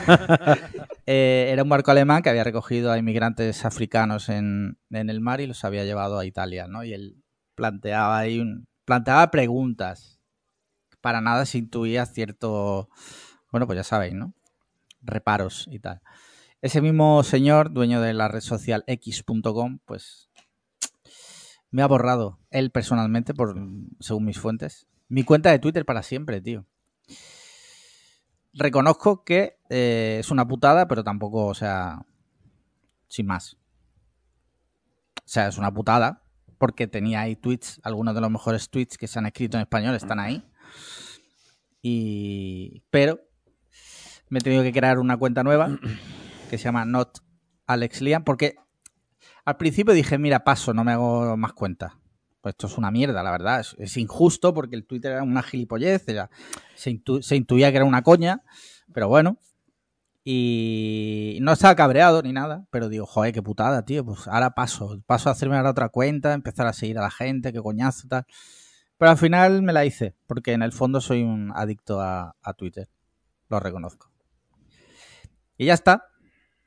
Eh, era un barco alemán que había recogido a inmigrantes africanos en, en el mar y los había llevado a Italia, ¿no? Y él planteaba ahí un, planteaba preguntas. Para nada se intuía cierto, bueno, pues ya sabéis, ¿no? Reparos y tal. Ese mismo señor, dueño de la red social x.com, pues me ha borrado él personalmente, por, según mis fuentes, mi cuenta de Twitter para siempre, tío reconozco que eh, es una putada, pero tampoco, o sea, sin más. O sea, es una putada, porque tenía ahí tweets, algunos de los mejores tweets que se han escrito en español están ahí. Y. Pero me he tenido que crear una cuenta nueva que se llama Not Alex Liam, porque al principio dije, mira, paso, no me hago más cuenta. Pues esto es una mierda, la verdad. Es, es injusto porque el Twitter era una gilipollez, era- se, intu- se intuía que era una coña, pero bueno. Y no estaba cabreado ni nada, pero digo, joder, qué putada, tío. Pues ahora paso, paso a hacerme ahora otra cuenta, empezar a seguir a la gente, qué coñazo, tal. Pero al final me la hice, porque en el fondo soy un adicto a, a Twitter. Lo reconozco. Y ya está.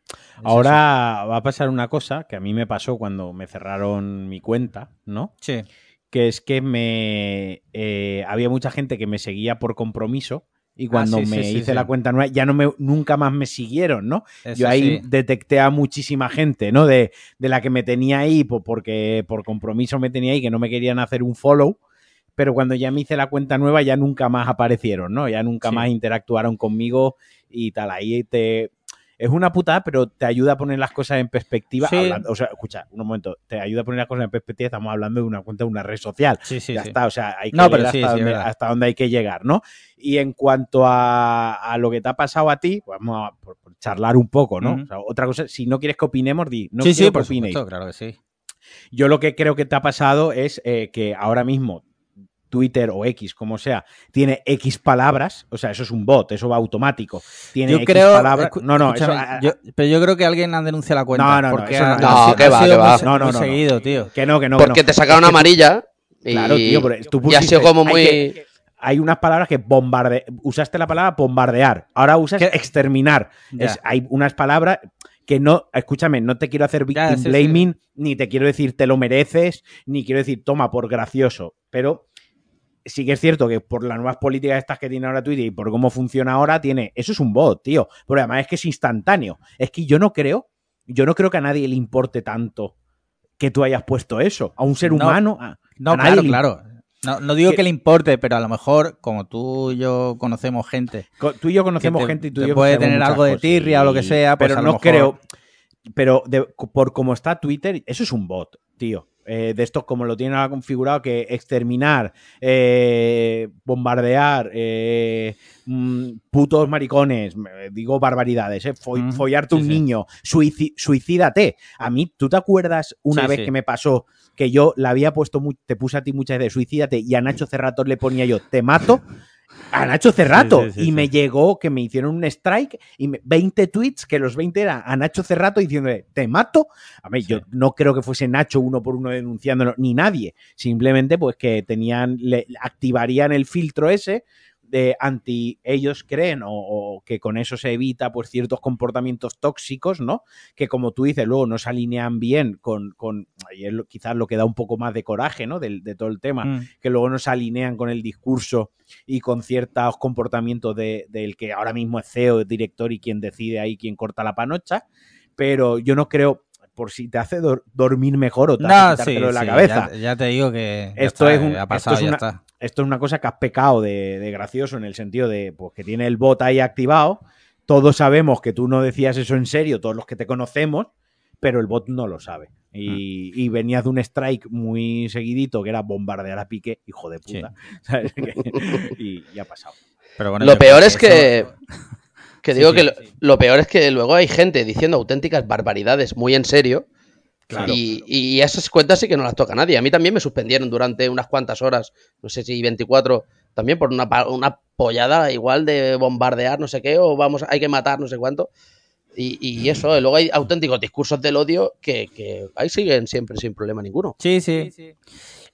Es Ahora va a pasar una cosa que a mí me pasó cuando me cerraron mi cuenta, ¿no? Sí. Que es que me eh, había mucha gente que me seguía por compromiso y cuando Ah, sí, me sí, sí, hice sí. la cuenta nueva ya no me nunca más me siguieron, ¿no? Eso Yo ahí sí. detecté a muchísima gente, ¿no? De, de la que me tenía ahí po- porque por compromiso me tenía ahí que no me querían hacer un follow. Pero cuando ya me hice la cuenta nueva ya nunca más aparecieron, ¿no? Ya nunca Sí. más interactuaron conmigo y tal. Ahí te... Es una putada, pero te ayuda a poner las cosas en perspectiva. Sí. hablando- o sea, escucha, un momento. Te ayuda a poner las cosas en perspectiva. Estamos hablando de una cuenta de una red social Sí, sí, ya está, o sea, hay que No, pero hasta, verdad. hasta dónde hay que llegar, ¿no? Y en cuanto a, a lo que te ha pasado a ti, pues vamos a por- por charlar un poco, ¿no? O sea, otra cosa, si no quieres que opinemos, di, no sí, quiero sí, por que opinéis. supuesto, claro que sí. Yo lo que creo que te ha pasado es eh, que ahora mismo Twitter o X, como sea, tiene X palabras, o sea, eso es un bot, eso va automático. Tiene Yo X creo. palabras. No, no, eso, yo- pero yo creo que alguien ha denunciado la cuenta. No, no, no, porque ha- no- No, sido- que ha va, que va. No, no, no, no. seguido, tío. que no, que no. que Porque no. te sacaron que- amarilla y, Claro, tío, pero tú y ha sido pusiste- como hay muy... que- hay unas palabras que bombarde usaste la palabra bombardear, ahora usas ¿Qué? exterminar. Es- hay unas palabras que no, escúchame, no te quiero hacer victim Ya, sí, sí. blaming, ni te quiero decir te lo mereces, ni quiero decir toma por gracioso, pero sí que es cierto que por las nuevas políticas estas que tiene ahora Twitter y por cómo funciona ahora, tiene. Eso es un bot, tío. Pero además es que es instantáneo. Es que yo no creo, yo no creo que a nadie le importe tanto que tú hayas puesto eso. A un ser No. humano. a- No, a nadie claro, claro. No, no digo Que- que le importe, pero a lo mejor, como tú y yo conocemos gente Tú y yo conocemos te- gente y tú y yo puede tener algo de tirria o lo que sea, pues pero no mejor- creo. Pero de- por como está Twitter, eso es un bot, tío. Eh, de estos, como lo tienen ahora configurado, que exterminar, eh, bombardear, eh, mm, putos maricones, digo barbaridades, Ujú, follarte sí, un sí. niño, suici- suicídate. A mí, ¿tú te acuerdas una Sí, vez que me pasó que yo la había puesto, te puse a ti muchas veces, suicídate, y a Nacho Cerrato le ponía yo, te mato? A Nacho Cerrato. Sí, sí, sí, y me llegó que me hicieron un strike y me- 20 tweets, que los 20 eran a Nacho Cerrato diciéndole, te mato. A ver, yo no creo que fuese Nacho uno por uno denunciándolo, ni nadie. Simplemente, pues que tenían, le activarían el filtro ese de anti ellos creen o, o que con eso se evita pues ciertos comportamientos tóxicos, ¿no? Que como tú dices, luego no se alinean bien con, con y es lo- quizás lo que da un poco más de coraje, ¿no? Del- de todo el tema Mm. que luego no se alinean con el discurso y con ciertos comportamientos de- del que ahora mismo es CEO, director y quien decide ahí quién corta la panocha. Pero yo no creo, por si te hace dor- dormir mejor o te No, hace sí, de la sí, cabeza. Ya, ya te digo que Esto está, es un- ha esto pasado, es ya una- está. Esto es una cosa que has pecado de, de gracioso en el sentido de pues, que tiene el bot ahí activado. Todos sabemos que tú no decías eso en serio, todos los que te conocemos, pero el bot no lo sabe. Y, y venías de un strike muy seguidito que era bombardear a Pique, hijo de puta. Y, y ha pasado. Pero bueno, Lo peor es que. Que digo sí, que lo, sí. lo peor es que luego hay gente diciendo auténticas barbaridades muy en serio. Claro. y, y esas cuentas sí que no las toca nadie. A mí también me suspendieron durante unas cuantas horas, no sé si 24, también por una, pa- una pollada igual de bombardear no sé qué, o vamos, hay que matar no sé cuánto. Y, y eso, y luego hay auténticos discursos del odio que, que ahí siguen siempre sin problema ninguno. Sí, sí.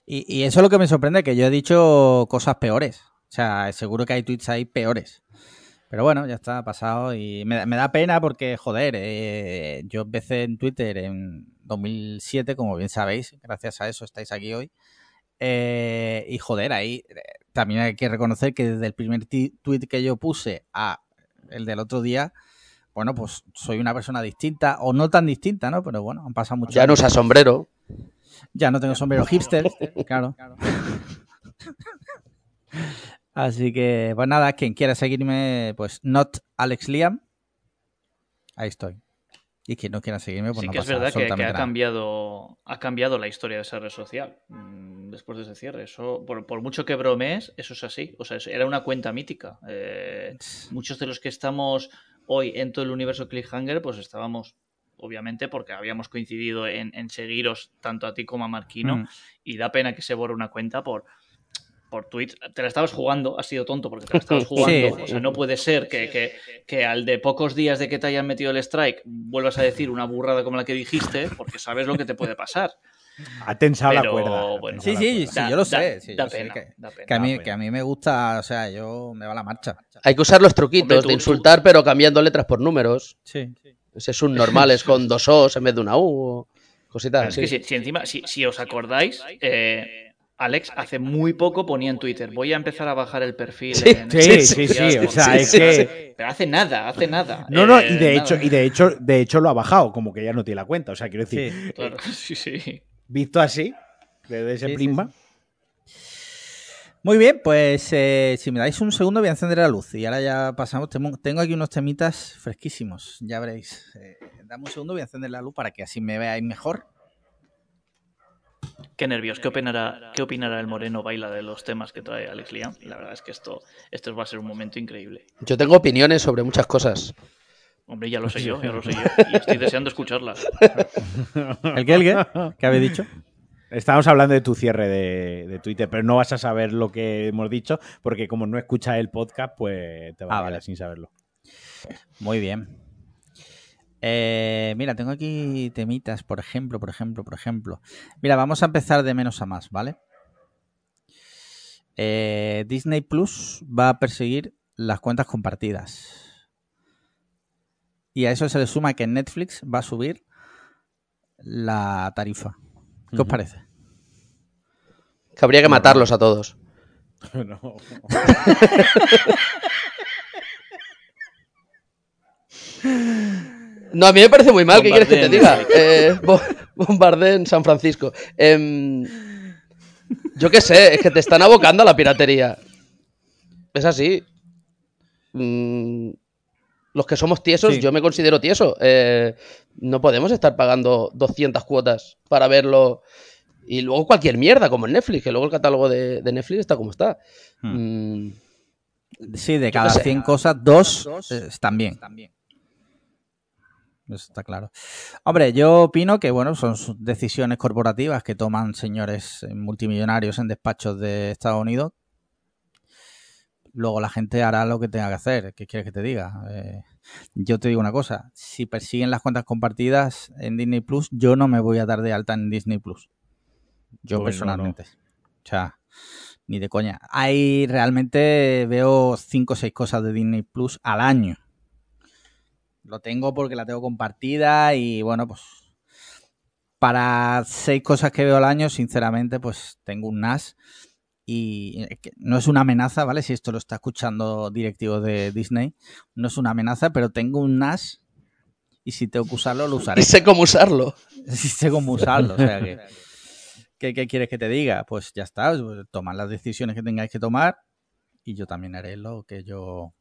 Y, y eso es lo que me sorprende, que yo he dicho cosas peores. O sea, seguro que hay tweets ahí peores. Pero bueno, ya está, ha pasado y me, da- me da pena porque, joder, eh, yo empecé en Twitter en 2007, como bien sabéis, gracias a eso estáis aquí hoy. Eh, y joder, ahí eh, también hay que reconocer que desde el primer tweet que yo puse a el del otro día, bueno, pues soy una persona distinta, o no tan distinta, ¿no? Pero bueno, han pasado muchos Ya no años. usa sombrero. Ya no tengo sombrero hipster, claro. Así que, pues nada, quien quiera seguirme, pues not Alex Liam. Ahí estoy. Y quien no quiera seguirme, pues sí no que es verdad que, que ha cambiado ha cambiado la historia de esa red social mm, después de ese cierre. Eso, por, por mucho que bromees, eso es así. O sea, era una cuenta mítica. Eh, muchos de los que estamos hoy en todo el universo Cliffhanger, pues estábamos, obviamente, porque habíamos coincidido en, en seguiros tanto a ti como a Marquino. Mm. Y da pena que se borre una cuenta por, por tweets. Te la estabas jugando, has sido tonto porque te la estabas jugando. Sí. O sea, no puede ser que, que, que al de pocos días de que te hayan metido el strike vuelvas a decir una burrada como la que dijiste, porque sabes lo que te puede pasar. Ha tensado la cuerda. bueno. Sí, sí, sí, yo lo sé. sí, que, da pena. que a mí, que a mí me gusta, o sea, yo me va la marcha. Hay que usar los truquitos Hombre, tú- de insultar, pero cambiando letras por números. Sí. Ese es un normales con dos O's en vez de una U. Cositas Es así. que si, si encima, si, si os acordáis, eh, Alex hace muy poco ponía en Twitter, voy a empezar a bajar el perfil. Sí, en Sí, sí, sí. sociales". O sea, Sí, es que. Pero hace nada, hace nada. No, no, Eh, y de nada. hecho, y de hecho, de hecho lo ha bajado, como que ya no tiene la cuenta. O sea, quiero decir, Sí. Claro, sí, sí. visto así, desde ese Sí, sí, prisma. Muy bien, pues eh, si me dais un segundo voy a encender la luz y ahora ya pasamos. Tengo, tengo aquí unos temitas fresquísimos, ya veréis. Eh, dame un segundo, voy a encender la luz para que así me veáis mejor. Qué nervios, ¿qué opinará, qué opinará el Moreno Baila de los temas que trae Alex Liam? La verdad es que esto, esto va a ser un momento increíble. Yo tengo opiniones sobre muchas cosas. Hombre, ya lo sé yo, ya lo sé yo. Y estoy deseando escucharlas. ¿El qué, el qué? ¿Qué habéis dicho? Estábamos hablando de tu cierre de, de Twitter, pero no vas a saber lo que hemos dicho, porque como no escuchas el podcast, pues te vas Ah, a quedar vale. sin saberlo. Muy bien. Eh, mira, tengo aquí temitas, por ejemplo, por ejemplo, por ejemplo. Mira, vamos a empezar de menos a más, ¿vale? Eh, Disney Plus va a perseguir las cuentas compartidas. Y a eso se le suma que Netflix va a subir la tarifa. ¿Qué os parece? Que habría que matarlos a todos. No. No, a mí me parece muy mal. ¿Qué quieres que te diga? Eh, bo- bombardeen San Francisco. Em, yo qué sé, es que te están abocando a la piratería. Es así. Mm, los que somos tiesos, Sí. yo me considero tieso. Eh, no podemos estar pagando 200 cuotas para verlo. Y luego cualquier mierda, como en Netflix, que luego el catálogo de, de Netflix está como está. Mm, Sí, de cada sé. 100 cosas, dos eh, están bien. Eso está claro. Hombre, yo opino que, bueno, son decisiones corporativas que toman señores eh, multimillonarios en despachos de Estados Unidos. Luego la gente hará lo que tenga que hacer. ¿Qué quieres que te diga? Eh, yo te digo una cosa. Si persiguen las cuentas compartidas en Disney Plus, yo no me voy a dar de alta en Disney Plus. Yo Pues no, personalmente. O sea, ni de coña. Hay realmente veo 5 o 6 cosas de Disney Plus al año. Lo tengo porque la tengo compartida y bueno, pues para 6 cosas que veo al año, sinceramente, pues tengo un NAS y eh, no es una amenaza, ¿vale? Si esto lo está escuchando directivo de Disney, no es una amenaza, pero tengo un NAS y si tengo que usarlo, lo usaré y sé cómo usarlo. sí sé cómo usarlo. O sea que, ¿qué, qué quieres que te diga? Pues ya está, pues, tomad las decisiones que tengáis que tomar y yo también haré lo que yo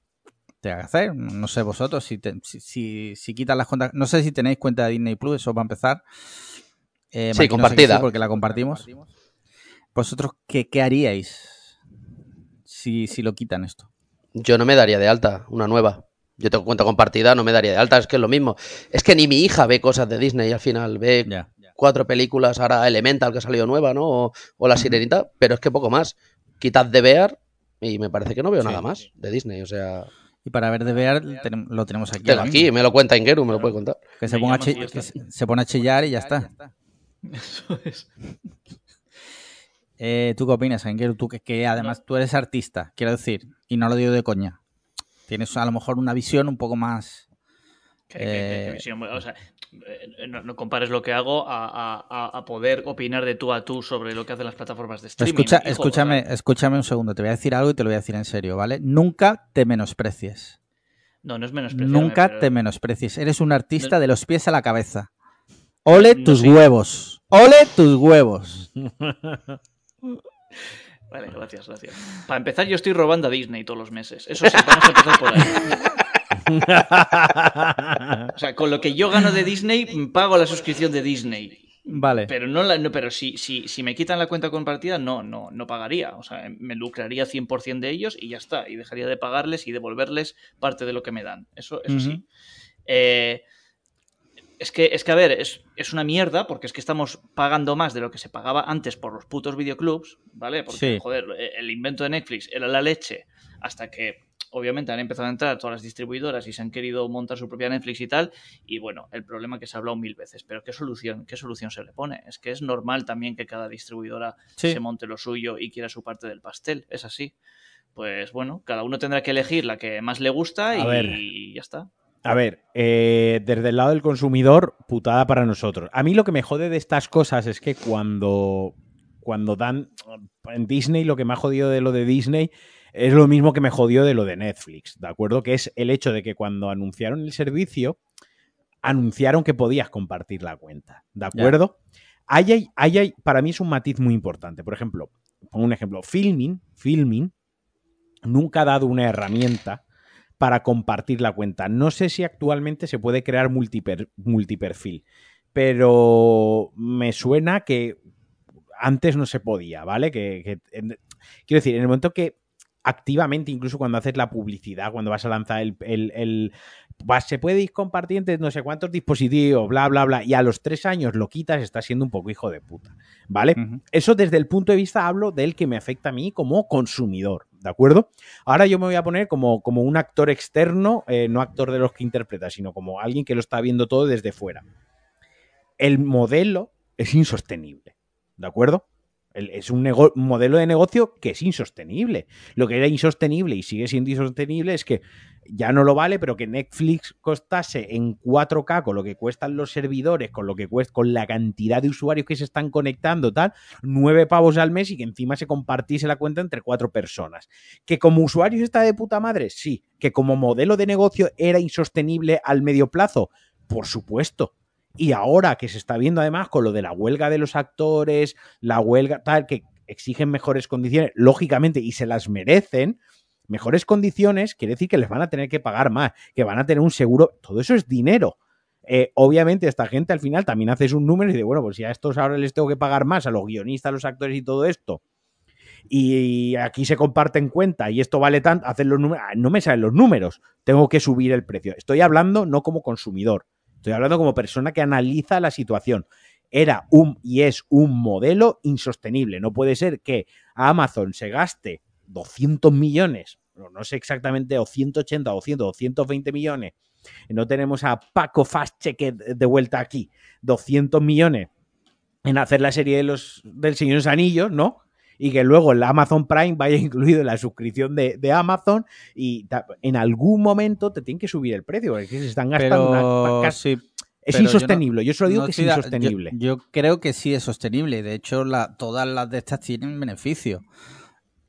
que hacer. No sé vosotros si, te- si, si, si quitas las cuentas. No sé si tenéis cuenta de Disney Plus, eso va a empezar. Eh, Sí, compartida. sí, porque la compartimos. ¿Vosotros qué, qué haríais si, si lo quitan esto? Yo no me daría de alta una nueva. Yo tengo cuenta compartida, no me daría de alta. Es que es lo mismo. Es que ni mi hija ve cosas de Disney al final. Ve cuatro películas, ahora Elemental que ha salido nueva, ¿no? O, o La Sirenita, pero es que poco más. Quitad de Bear y me parece que no veo Sí. nada más de Disney. O sea, Y para ver de ver lo tenemos aquí. tengo aquí, me lo cuenta Ingeru, me lo puede contar. Que se, ponga que pone a chillar y ya está. Eso es. Eh, ¿Tú qué opinas, Anguero? Tú que, que además tú eres artista, quiero decir, y no lo digo de coña. Tienes a lo mejor una visión un poco más... Que- que- que- que Eh, visión, o sea, no, no compares lo que hago a, a- a- poder opinar de tú a tú sobre lo que hacen las plataformas de streaming. Escucha, hijo, escúchame, escúchame un segundo, te voy a decir algo y te lo voy a decir en serio, ¿vale? Nunca te menosprecies. no, no es menospreciarme, Nunca pero- te menosprecies. Eres un artista de los pies a la cabeza. Ole tus sí. huevos. Ole tus huevos. Vale, gracias, gracias. Para empezar, yo estoy robando a Disney todos los meses. Eso sí, vamos a empezar por ahí. O sea, con lo que yo gano de Disney, pago la suscripción de Disney. Vale. Pero no, la, no pero si, si, si me quitan la cuenta compartida, no, no, no pagaría. O sea, me lucraría 100% de ellos y ya está. Y dejaría de pagarles y devolverles parte de lo que me dan. Eso, eso sí. Eh, es que, es que, a ver, es, es una mierda porque es que estamos pagando más de lo que se pagaba antes por los putos videoclubs, ¿vale? Porque, Sí. joder, el invento de Netflix era la leche hasta que, obviamente, han empezado a entrar todas las distribuidoras y se han querido montar su propia Netflix y tal. Y bueno, el problema que se ha hablado mil veces. Pero ¿qué solución, qué solución se le pone? Es que es normal también que cada distribuidora Sí. se monte lo suyo y quiera su parte del pastel. Es así. Pues bueno, cada uno tendrá que elegir la que más le gusta y ver. ya está. A ver, eh, desde el lado del consumidor, putada para nosotros. A mí lo que me jode de estas cosas es que cuando, cuando dan en Disney, lo que me ha jodido de lo de Disney es lo mismo que me jodió de lo de Netflix, ¿de acuerdo? Que es el hecho de que cuando anunciaron el servicio, anunciaron que podías compartir la cuenta, ¿de acuerdo? Ahí hay, ahí hay- para mí es un matiz muy importante. Por ejemplo, pongo un ejemplo, Filming, Filming nunca ha dado una herramienta para compartir la cuenta. No sé si actualmente se puede crear multiper- multiperfil, pero me suena que antes no se podía, ¿vale? Que, que- en- quiero decir, en el momento que activamente, incluso cuando haces la publicidad, cuando vas a lanzar el... el- se puede ir compartir entre no sé cuántos dispositivos, bla, bla, bla, y a los tres años lo quitas, estás siendo un poco hijo de puta, ¿vale? Eso desde el punto de vista hablo del que me afecta a mí como consumidor, ¿de acuerdo? Ahora yo me voy a poner como, como un actor externo, eh, no actor de los que interpreta, sino como alguien que lo está viendo todo desde fuera. El modelo es insostenible, ¿de acuerdo? Es un modelo de negocio que es insostenible. Lo que era insostenible y sigue siendo insostenible es que ya no lo vale, pero que Netflix costase en 4K con lo que cuestan los servidores, con lo que cuesta, con la cantidad de usuarios que se están conectando, tal, nueve pavos al mes y que encima se compartiese la cuenta entre cuatro personas. Que como usuarios está de puta madre, sí. Que como modelo de negocio era insostenible al medio plazo, por supuesto. Y ahora que se está viendo además con lo de la huelga de los actores, la huelga tal, que exigen mejores condiciones, lógicamente, y se las merecen, mejores condiciones quiere decir que les van a tener que pagar más, que van a tener un seguro, todo eso es dinero. Eh, obviamente esta gente al final también hace un número y dice, bueno, pues si a estos ahora les tengo que pagar más, a los guionistas, a los actores y todo esto, y aquí se comparten cuenta y esto vale tanto, hacen los números, no me salen los números, tengo que subir el precio. Estoy hablando no como consumidor, estoy hablando como persona que analiza la situación. Era un y es un modelo insostenible. No puede ser que Amazon se gaste 200 millones, no, sé exactamente, o 180, o 200, o 120 millones. No tenemos a Paco Fast de vuelta aquí. 200 millones en hacer la serie de los del Señor Anillos, ¿no? Y que luego el Amazon Prime vaya incluido en la suscripción de, de Amazon y en algún momento te tienen que subir el precio porque se están gastando Pero una- sí, es pero yo no- insostenible yo, solo digo no que es insostenible Yo, yo creo que sí es sostenible. De hecho, la, todas las de estas tienen beneficio.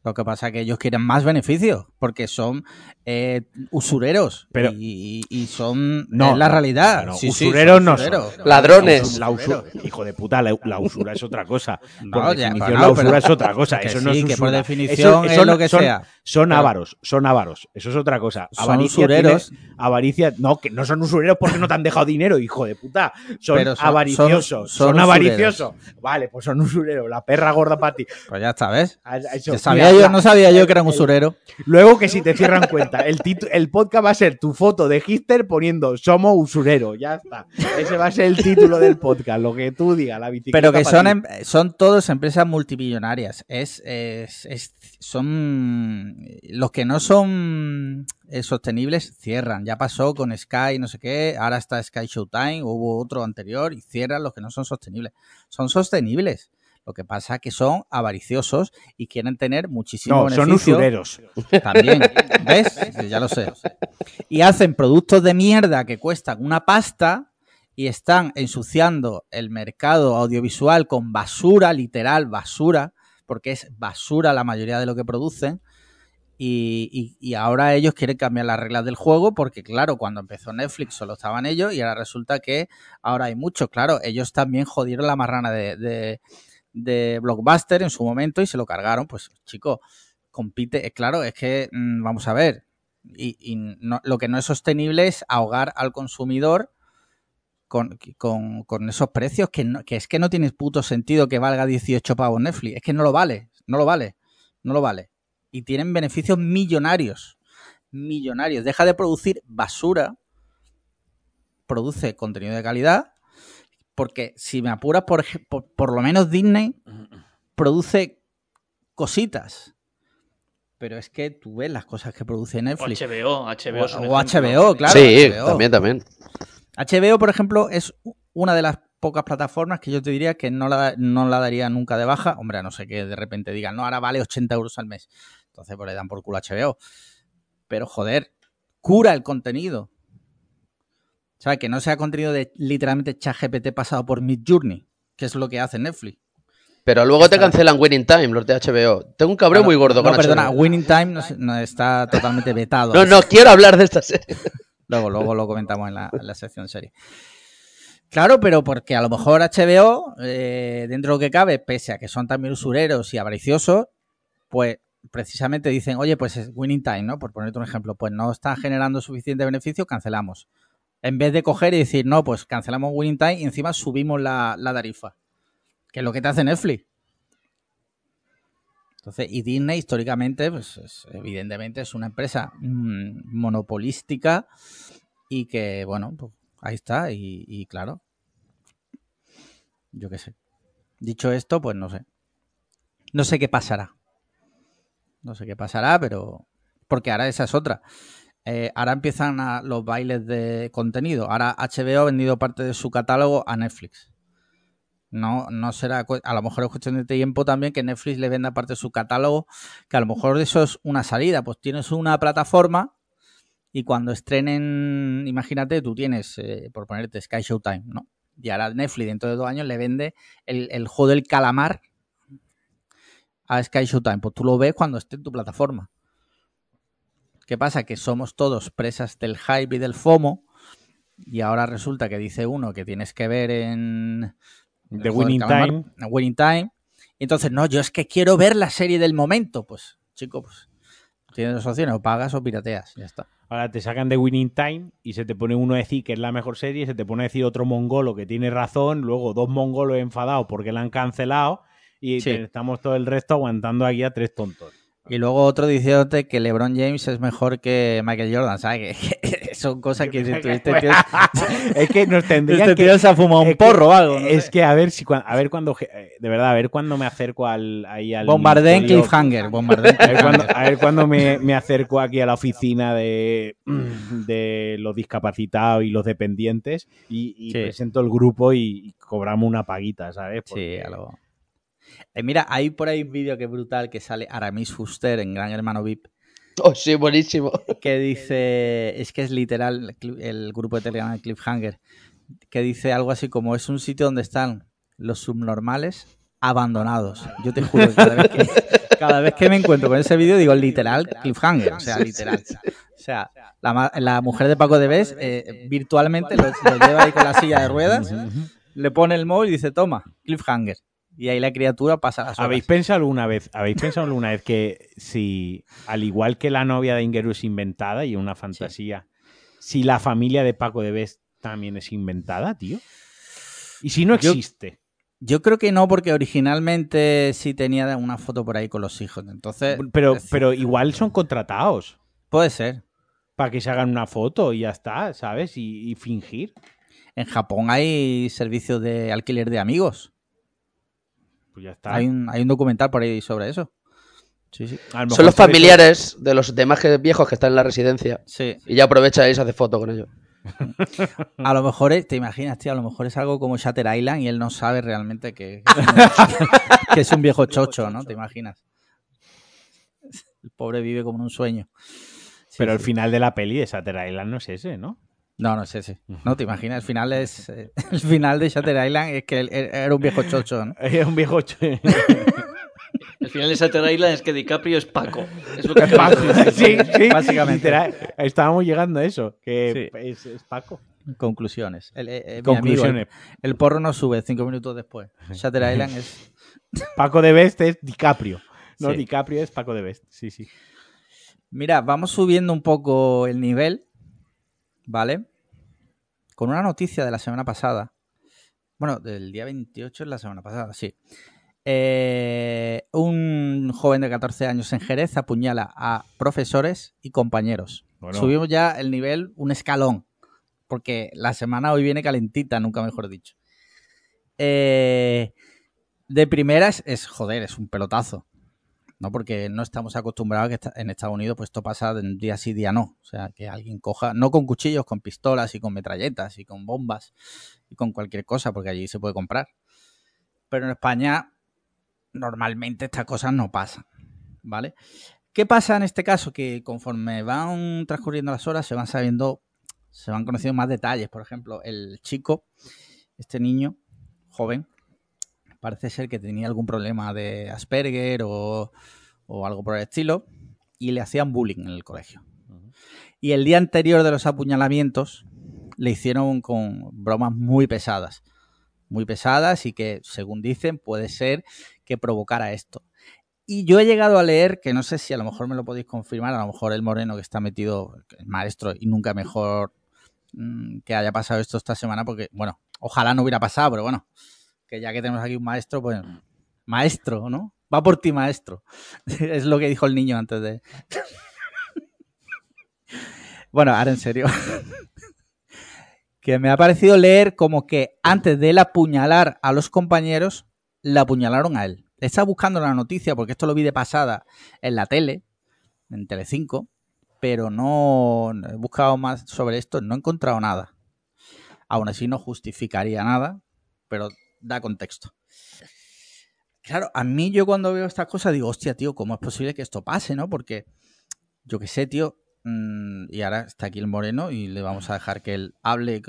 Lo que pasa es que ellos quieren más beneficios porque son eh, usureros Pero- y, son No, es la realidad. no, no, Sí, sí, usureros no usureros. son. Ladrones. La usu- hijo de puta, la, la usura es otra cosa. Por No, ya, definición, pero la usura pero- es otra cosa. Eso no es que por usura. definición Eso- es lo que son- sea. Son Pero- ávaros, son ávaros. Eso es otra cosa. Son Avaricia usureros. tiene- avaricia, no, que no son usureros porque no te han dejado dinero, hijo de puta. Son, Pero son- avariciosos. son- Son, son avariciosos. Vale, pues son usureros. La perra gorda para ti. Pues ya está, ¿ves? Ya sabía Mira, yo, no sabía yo que eran usureros. Luego que si te cierran cuenta, el, el podcast va a ser tu foto de Hister poniendo somos usureros. Ya está. Ese va a ser el título del podcast, lo que tú digas, la bicicleta. Pero que son, em- son todos empresas multimillonarias. Es, es- es- son los que no son eh, sostenibles cierran. Ya pasó con Sky, no sé qué. Ahora está Sky Showtime. Hubo otro anterior y cierran los que no son sostenibles. Son sostenibles. Lo que pasa es que son avariciosos y quieren tener muchísimo No, son beneficio. usureros. También, ¿ves? Ya lo sé. Y hacen productos de mierda que cuestan una pasta y están ensuciando el mercado audiovisual con basura, literal basura, porque es basura la mayoría de lo que producen. Y, y- y ahora ellos quieren cambiar las reglas del juego porque, claro, cuando empezó Netflix solo estaban ellos y ahora resulta que ahora hay muchos. Claro, ellos también jodieron la marrana de, de, de Blockbuster en su momento y se lo cargaron. Pues, chicos, compite. eh, Claro, es que, mm, vamos a ver, y, lo que no es sostenible es ahogar al consumidor con, con- esos precios que, que es que no tiene puto sentido que valga 18 pavos Netflix. Es que no lo vale, no lo vale, no lo vale. Y tienen beneficios millonarios. Millonarios. Deja de producir basura, produce contenido de calidad, porque si me apuras, por, por, por lo menos Disney produce cositas. Pero es que tú ves las cosas que produce O Netflix. HBO, HBO un O. HBO, claro. sí, HBO. también, también. HBO, por ejemplo, es una de las pocas plataformas que yo te diría que no la, no la daría nunca de baja. Hombre, a no sé que de repente digan, no, ahora vale 80 euros al mes. Entonces, pues le dan por culo a HBO. Pero, joder, cura el contenido. O sea, que no sea contenido de literalmente ChatGPT pasado por Midjourney, que es lo que hace Netflix. Pero luego te cancelan Winning Time, los de HBO. Tengo un cabreo Claro, muy gordo No, con perdona, HBO. Winning Time no, no está totalmente vetado. No, no, quiero hablar de esta serie. Luego, luego lo comentamos en la, en la sección serie. Claro, pero porque a lo mejor HBO, eh, dentro de lo que cabe, pese a que son también usureros y avariciosos, pues precisamente dicen, oye, pues es winning time, ¿no? Por ponerte un ejemplo, pues no está generando suficiente beneficio, cancelamos. En vez de coger y decir, no, pues cancelamos winning time y encima subimos la, la tarifa. Que es lo que te hace Netflix. Entonces, y Disney históricamente, pues es- evidentemente es una empresa mm, monopolística y que, bueno, pues ahí está. Y, y claro, yo qué sé. Dicho esto, pues no sé. No sé qué pasará. No sé qué pasará, pero... Porque ahora esa es otra. Eh, ahora empiezan a- los bailes de contenido. Ahora HBO ha vendido parte de su catálogo a Netflix. No, no será, a lo mejor es cuestión de tiempo también que Netflix le venda parte de su catálogo, que a lo mejor eso es una salida, pues tienes una plataforma y cuando estrenen, imagínate, tú tienes, eh, por ponerte Sky Showtime, ¿no? Y ahora Netflix dentro de dos años le vende el, el juego del calamar a Sky Showtime, pues tú lo ves cuando esté en tu plataforma. ¿Qué pasa? Que somos todos presas del hype y del FOMO y ahora resulta que dice uno que tienes que ver en The Winning Time. en Winning Time. Y entonces, no, yo es que quiero ver la serie del momento. Pues, chico, pues tienes dos opciones, o pagas o pirateas. Ya está. Ahora te sacan de Winning Time y se te pone uno a decir que es la mejor serie, se te pone a decir otro mongolo que tiene razón, luego dos mongolos enfadados porque la han cancelado y Sí. estamos todo el resto aguantando aquí a tres tontos. Y luego otro diciéndote que LeBron James es mejor que Michael Jordan, ¿sabes? Que, son cosas que si este tío, es que nos tendrían este que... se ha fumado un porro o algo. ¿no? Es que a ver si a ver cuando eh, de verdad a ver cuando me acerco al ahí al Bombardé en ministerio- cliffhanger. Bombardé en a ver cuando, a ver me, me acerco aquí a la oficina de, de los discapacitados y los dependientes y, y Sí. presento el grupo y, y cobramos una paguita, ¿sabes? Sí, Porque- algo. Eh, mira, hay por ahí un vídeo que es brutal que sale Aramis Fuster en Gran Hermano VIP Oh, sí, buenísimo. que dice, es que es literal el grupo de Telegram de Cliffhanger, que dice algo así como es un sitio donde están los subnormales abandonados. Yo te juro que cada vez que, cada vez que me encuentro con ese vídeo digo literal Cliffhanger, o sea, literal. O sea, la mujer de Paco de Bes eh, virtualmente lo, lo lleva ahí con la silla de ruedas, le pone el móvil y dice, toma, Cliffhanger. Y ahí la criatura pasa las horas. ¿Habéis pensado alguna vez, habéis pensado alguna vez que si, al igual que la novia de Ingeru es inventada y una fantasía, si la familia de Paco de Best también es inventada, tío? ¿Y si no existe? Yo creo que no, porque originalmente sí tenía una foto por ahí con los hijos. Entonces, Pero, pero igual son contratados puede ser. para que se hagan una foto y ya está, ¿sabes? Y, y fingir. En Japón hay servicios de alquiler de amigos. Pues ya está. Hay un, hay un documental por ahí sobre eso. Sí, sí. A lo mejor Son los familiares de los demás que- viejos que están en la residencia. Sí. Y ya aprovecha y se hace foto con ellos. A lo mejor, es- te imaginas, tío, a lo mejor es algo como Shatter Island y él no sabe realmente que, que es un viejo chocho, ¿no? ¿Te imaginas? El pobre vive como en un sueño. Sí, Pero el sí. final de la peli de Shutter Island no es ese, ¿no? No, no es ese. No, te imaginas, el final es. eh, el final de Shatter Island es que él- él era un viejo chocho, ¿no? Es un viejo... ch- El final de Shutter Island es que DiCaprio es Paco. Es lo que Paco. Sí, sí, Básicamente. literal. Estábamos llegando a eso, que Sí. es, es Paco. Conclusiones. El, eh, eh, mi Conclusiones. amigo, el, el porro no sube cinco minutos después. Shatter Island es. Paco de Best es DiCaprio. No, Sí. DiCaprio es Paco de Best. Sí, sí. Mira, vamos subiendo un poco el nivel, ¿vale? Con una noticia de la semana pasada. Bueno, del día 28 es la semana pasada, sí. Eh, un joven de 14 años en Jerez apuñala a profesores y compañeros. Bueno. Subimos ya el nivel un escalón, porque la semana hoy viene calentita, nunca mejor dicho. Eh, de primeras es, joder, es un pelotazo. ¿No? Porque no estamos acostumbrados a que en Estados Unidos pues esto pasa día sí, día no. O sea, que alguien coja, no con cuchillos, con pistolas y con metralletas y con bombas y con cualquier cosa, porque allí se puede comprar. Pero en España normalmente estas cosas no pasan, ¿vale? ¿Qué pasa en este caso? Que conforme van transcurriendo las horas se van sabiendo, se van conociendo más detalles. Por ejemplo, el chico, este niño joven, parece ser que tenía algún problema de Asperger o, o algo por el estilo y le hacían bullying en el colegio. Y el día anterior de los apuñalamientos le hicieron con bromas muy pesadas, muy pesadas y que, según dicen, puede ser que provocara esto. Y yo he llegado a leer, que no sé si a lo mejor me lo podéis confirmar, a lo mejor el moreno que está metido, el maestro, y nunca mejor mm, que haya pasado esto esta semana, porque, bueno, ojalá no hubiera pasado, pero bueno, que ya que tenemos aquí un maestro, pues maestro, ¿no? Va por ti, maestro. es lo que dijo el niño antes de... bueno, ahora en serio. que me ha parecido leer como que antes de él apuñalar a los compañeros, le apuñalaron a él. Estaba buscando la noticia porque esto lo vi de pasada en la tele, en Telecinco, pero no he buscado más sobre esto, no he encontrado nada. Aún así no justificaría nada, pero da contexto. Claro, a mí yo cuando veo estas cosas digo, hostia, tío, ¿cómo es posible que esto pase, no? Porque, yo qué sé, tío, mm, y ahora está aquí el Moreno y le vamos a dejar que él hable.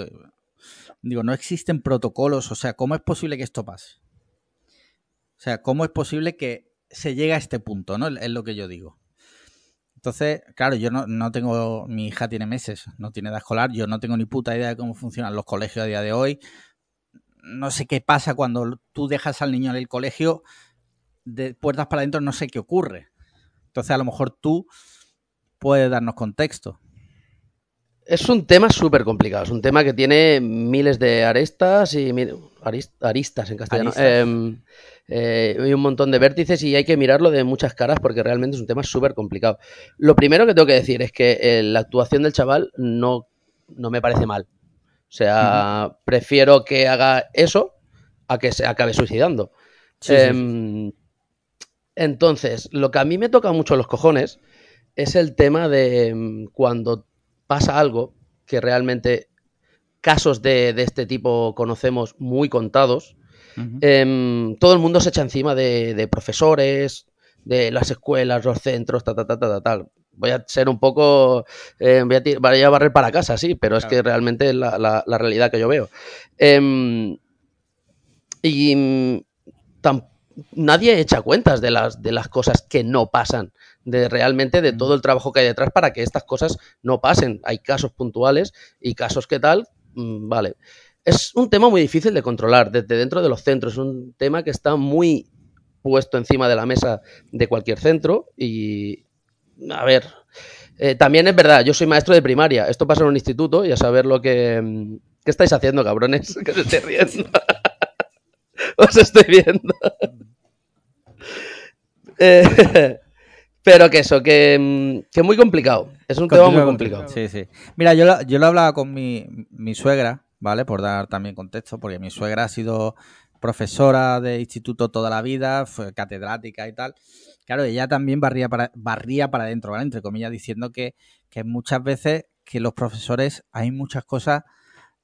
Digo, no existen protocolos, o sea, ¿cómo es posible que esto pase? O sea, ¿cómo es posible que se llegue a este punto, no? Es lo que yo digo. Entonces, claro, yo no, no, tengo, mi hija tiene meses, no tiene edad escolar, yo no tengo ni puta idea de cómo funcionan los colegios a día de hoy, no sé qué pasa cuando tú dejas al niño en el colegio de puertas para adentro, no sé qué ocurre. Entonces, a lo mejor tú puedes darnos contexto. Es un tema súper complicado, es un tema que tiene miles de aristas y aristas en castellano. Em, eh, hay un montón de vértices y hay que mirarlo de muchas caras porque realmente es un tema súper complicado. Lo primero que tengo que decir es que eh, la actuación del chaval no, no me parece mal. O sea, prefiero que haga eso a que se acabe suicidando. Em, entonces, lo que a mí me toca mucho los cojones es el tema de em, cuando pasa algo que realmente casos de, este tipo conocemos muy contados. Em, todo el mundo se echa encima de, profesores, de las escuelas, los centros, ta, ta, ta, ta, tal voy a ser un poco. Eh, voy, a barrer para casa, sí, pero es que realmente es la, realidad que yo veo. Em, y mm, nadie echa cuentas de las, de las cosas que no pasan, de realmente de todo el trabajo que hay detrás para que estas cosas no pasen. Hay casos puntuales y casos que tal, mm, vale. Es un tema muy difícil de controlar desde dentro de los centros, es un tema que está muy puesto encima de la mesa de cualquier centro y, a ver, eh, también es verdad, yo soy maestro de primaria. Esto pasa en un instituto y a saber lo que. Mm, ¿Qué estáis haciendo, cabrones? Que se esté riendo. Os estoy viendo. Eh, pero que eso, que, mm, que, muy complicado. Es un tema muy complicado. Sí, sí. Mira, yo lo, yo lo hablaba con mi, mi suegra, ¿vale? Por dar también contexto, porque mi suegra ha sido profesora de instituto toda la vida, fue catedrática y tal. Claro, ella también barría para, barría para adentro, ¿vale? Entre comillas, diciendo que, muchas veces que los profesores hay muchas cosas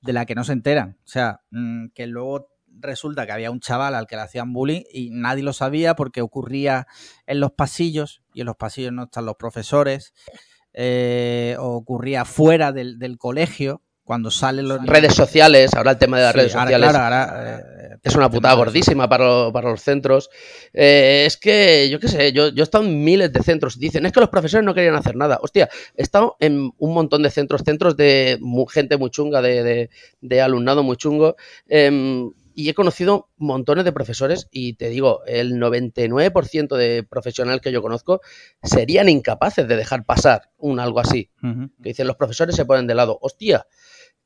de las que no se enteran. O sea, mm, que luego resulta que había un chaval al que le hacían bullying y nadie lo sabía porque ocurría en los pasillos y en los pasillos no están los profesores, eh, ocurría fuera del, del colegio cuando salen los redes sociales, ahora el tema de las redes sociales eh, es una putada gordísima para, para, los centros. Eh, es que, yo qué sé, yo, yo he estado en miles de centros. Dicen, es que los profesores no querían hacer nada. Hostia, he estado en un montón de centros, centros de gente muy chunga, de, de, alumnado muy chungo. Em, y he conocido montones de profesores y te digo, el 99% de profesionales que yo conozco serían incapaces de dejar pasar un algo así. Que dicen, los profesores se ponen de lado. Hostia,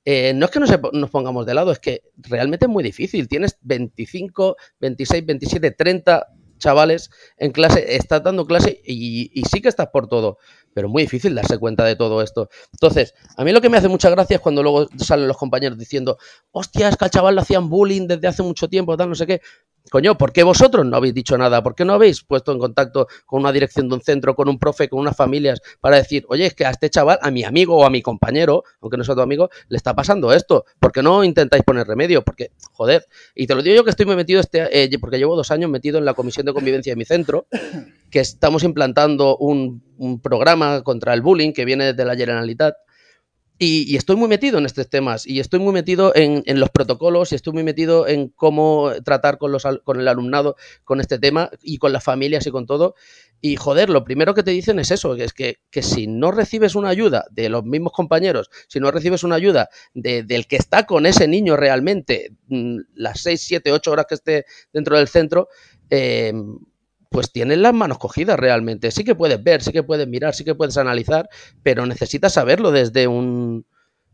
eh, no es que nos pongamos de lado, es que realmente es muy difícil. Tienes 25, 26, 27, 30 chavales en clase, estás dando clase y, sí que estás por todo, pero muy difícil darse cuenta de todo esto. Entonces, a mí lo que me hace mucha gracia es cuando luego salen los compañeros diciendo, hostia, es que al chaval le hacían bullying desde hace mucho tiempo, tal, no sé qué. Coño, ¿por qué vosotros no habéis dicho nada? ¿Por qué no habéis puesto en contacto con una dirección de un centro, con un profe, con unas familias para decir, oye, es que a este chaval, a mi amigo o a mi compañero, aunque no sea tu amigo, le está pasando esto? ¿Por qué no intentáis poner remedio? Porque, joder, y te lo digo yo que estoy muy metido, este, eh, porque llevo dos años metido en la comisión de convivencia de mi centro, que estamos implantando un, un programa contra el bullying que viene desde la Generalitat y, estoy muy metido en estos temas y estoy muy metido en, los protocolos y estoy muy metido en cómo tratar con, los, con el alumnado con este tema y con las familias y con todo. Y joder, lo primero que te dicen es eso, que es que, si no recibes una ayuda de los mismos compañeros, si no recibes una ayuda del que está con ese niño realmente mm, las 6, 7, 8 horas que esté dentro del centro, eh, pues tienes las manos cogidas realmente. Sí que puedes ver, sí que puedes mirar, sí que puedes analizar, pero necesitas saberlo desde un,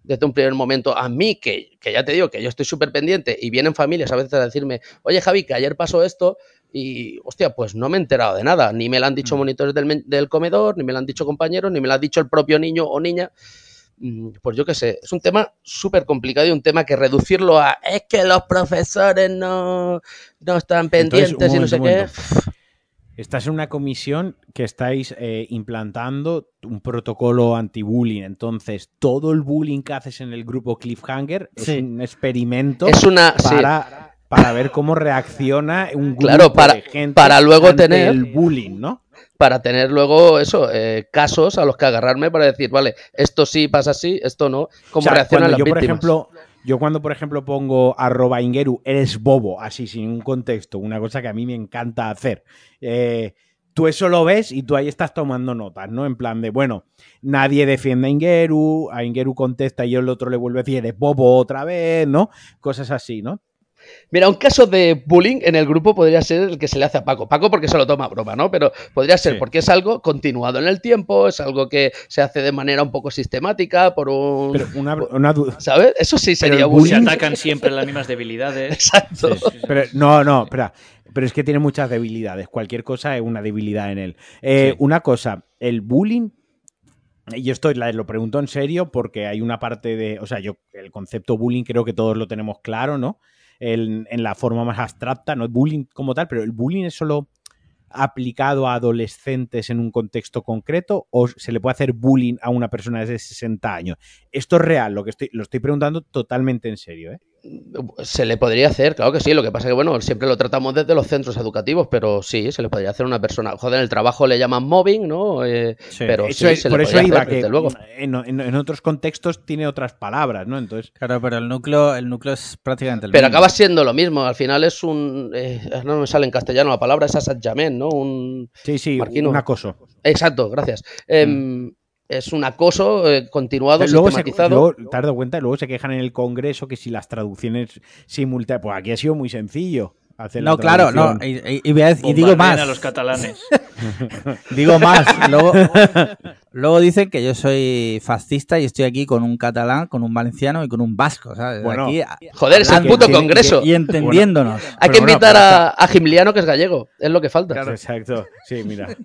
desde un primer momento. A mí, que, ya te digo que yo estoy súper pendiente y vienen familias a veces a decirme, oye Javi, que ayer pasó esto y, hostia, pues no me he enterado de nada. Ni me lo han dicho mm. monitores del, del comedor, ni me lo han dicho compañeros, ni me lo ha dicho el propio niño o niña mm, pues yo qué sé, es un tema súper complicado y un tema que reducirlo a es que los profesores no, no están pendientes y no sé qué. Estás en una comisión que estáis eh, implantando un protocolo anti-bullying. Entonces, todo el bullying que haces en el grupo Cliffhanger es un experimento es una, para, para ver cómo reacciona un grupo Claro, para- de gente para luego ante tener- el bullying, ¿no? para tener luego eso, eh, casos a los que agarrarme para decir, vale, esto sí pasa así, esto no, cómo O sea, reaccionan las yo, por víctimas. ejemplo, yo cuando, por ejemplo, pongo arroba Ingeru, eres bobo, así, sin un contexto, una cosa que a mí me encanta hacer. eh, tú eso lo ves y tú ahí estás tomando notas, ¿no? En plan de, bueno, nadie defiende a Ingeru, a Ingeru contesta y el otro le vuelve a decir, eres bobo otra vez, ¿no? Cosas así, ¿no? Mira, un caso de bullying en el grupo podría ser el que se le hace a Paco. Paco porque se lo toma a broma, ¿no? Pero podría ser Sí. porque es algo continuado en el tiempo, es algo que se hace de manera un poco sistemática por un... Pero una, una duda. ¿Sabes? Eso sí sería Se bullying. bullying- atacan siempre las mismas debilidades. Exacto. Pero, no, no, espera. Pero es que tiene muchas debilidades. Cualquier cosa es una debilidad en él. Eh, Sí. Una cosa, el bullying. Y esto lo pregunto en serio porque hay una parte de. O sea, yo, el concepto bullying creo que todos lo tenemos claro, ¿no? El- en la forma más abstracta, no es bullying como tal, pero el bullying es solo aplicado a adolescentes en un contexto concreto o se le puede hacer bullying a una persona de 60 años. Esto es real, lo que estoy, lo estoy preguntando totalmente en serio, ¿eh? Se le podría hacer, claro que sí. Lo que pasa es que, bueno, siempre lo tratamos desde los centros educativos, pero sí, se le podría hacer a una persona. Joder, en el trabajo le llaman mobbing, ¿no? Eh, Sí. pero Eso sí, es- se por le eso podría iba hacer, que desde luego. en, en- en otros contextos tiene otras palabras, ¿no? Entonces, Claro, pero el núcleo, el núcleo es prácticamente el Pero mismo. acaba siendo lo mismo. Al final es un. eh, no me sale en castellano la palabra, es asatjament, ¿no? Un. sí, sí, Marquino. un acoso. Exacto, gracias. Em, Es un acoso eh, continuado, luego, se, sistematizado. luego, te has dado cuenta, luego se quejan en el Congreso que si las traducciones simultáneas. Pues aquí ha sido muy sencillo. Hacer la No, claro, no. Y, y- y voy a decir- y digo más. a los catalanes. Digo más. Luego, luego dicen que yo soy fascista y estoy aquí con un catalán, con un valenciano y con un vasco. ¿sabes? Bueno. Aquí, Joder, es el puto congreso. y entendiéndonos. Hay que bueno, invitar a, a Gimliano, que es gallego. Es lo que falta. Exacto. Sí, mira.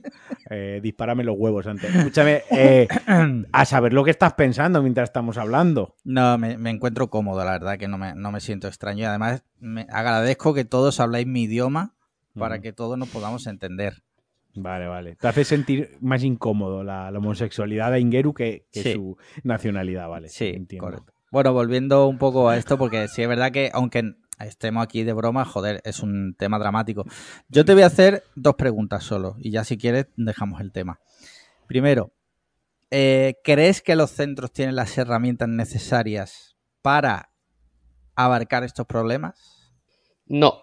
Eh, dispárame los huevos antes. Escúchame, eh, a saber lo que estás pensando mientras estamos hablando. No, me, me encuentro cómodo, la verdad, que no me, no me siento extraño. Y además, me agradezco que todos habláis mi idioma para Mm. que todos nos podamos entender. Vale, vale. Te hace sentir más incómodo la, la homosexualidad de Ingeru que, que Sí. su nacionalidad, vale. Sí, entiendo. correcto. Bueno, volviendo un poco a esto, porque sí es verdad que aunque estemos aquí de broma, joder, es un tema dramático. Yo te voy a hacer dos preguntas solo y ya si quieres dejamos el tema. Primero, eh, ¿crees que los centros tienen las herramientas necesarias para abarcar estos problemas? No,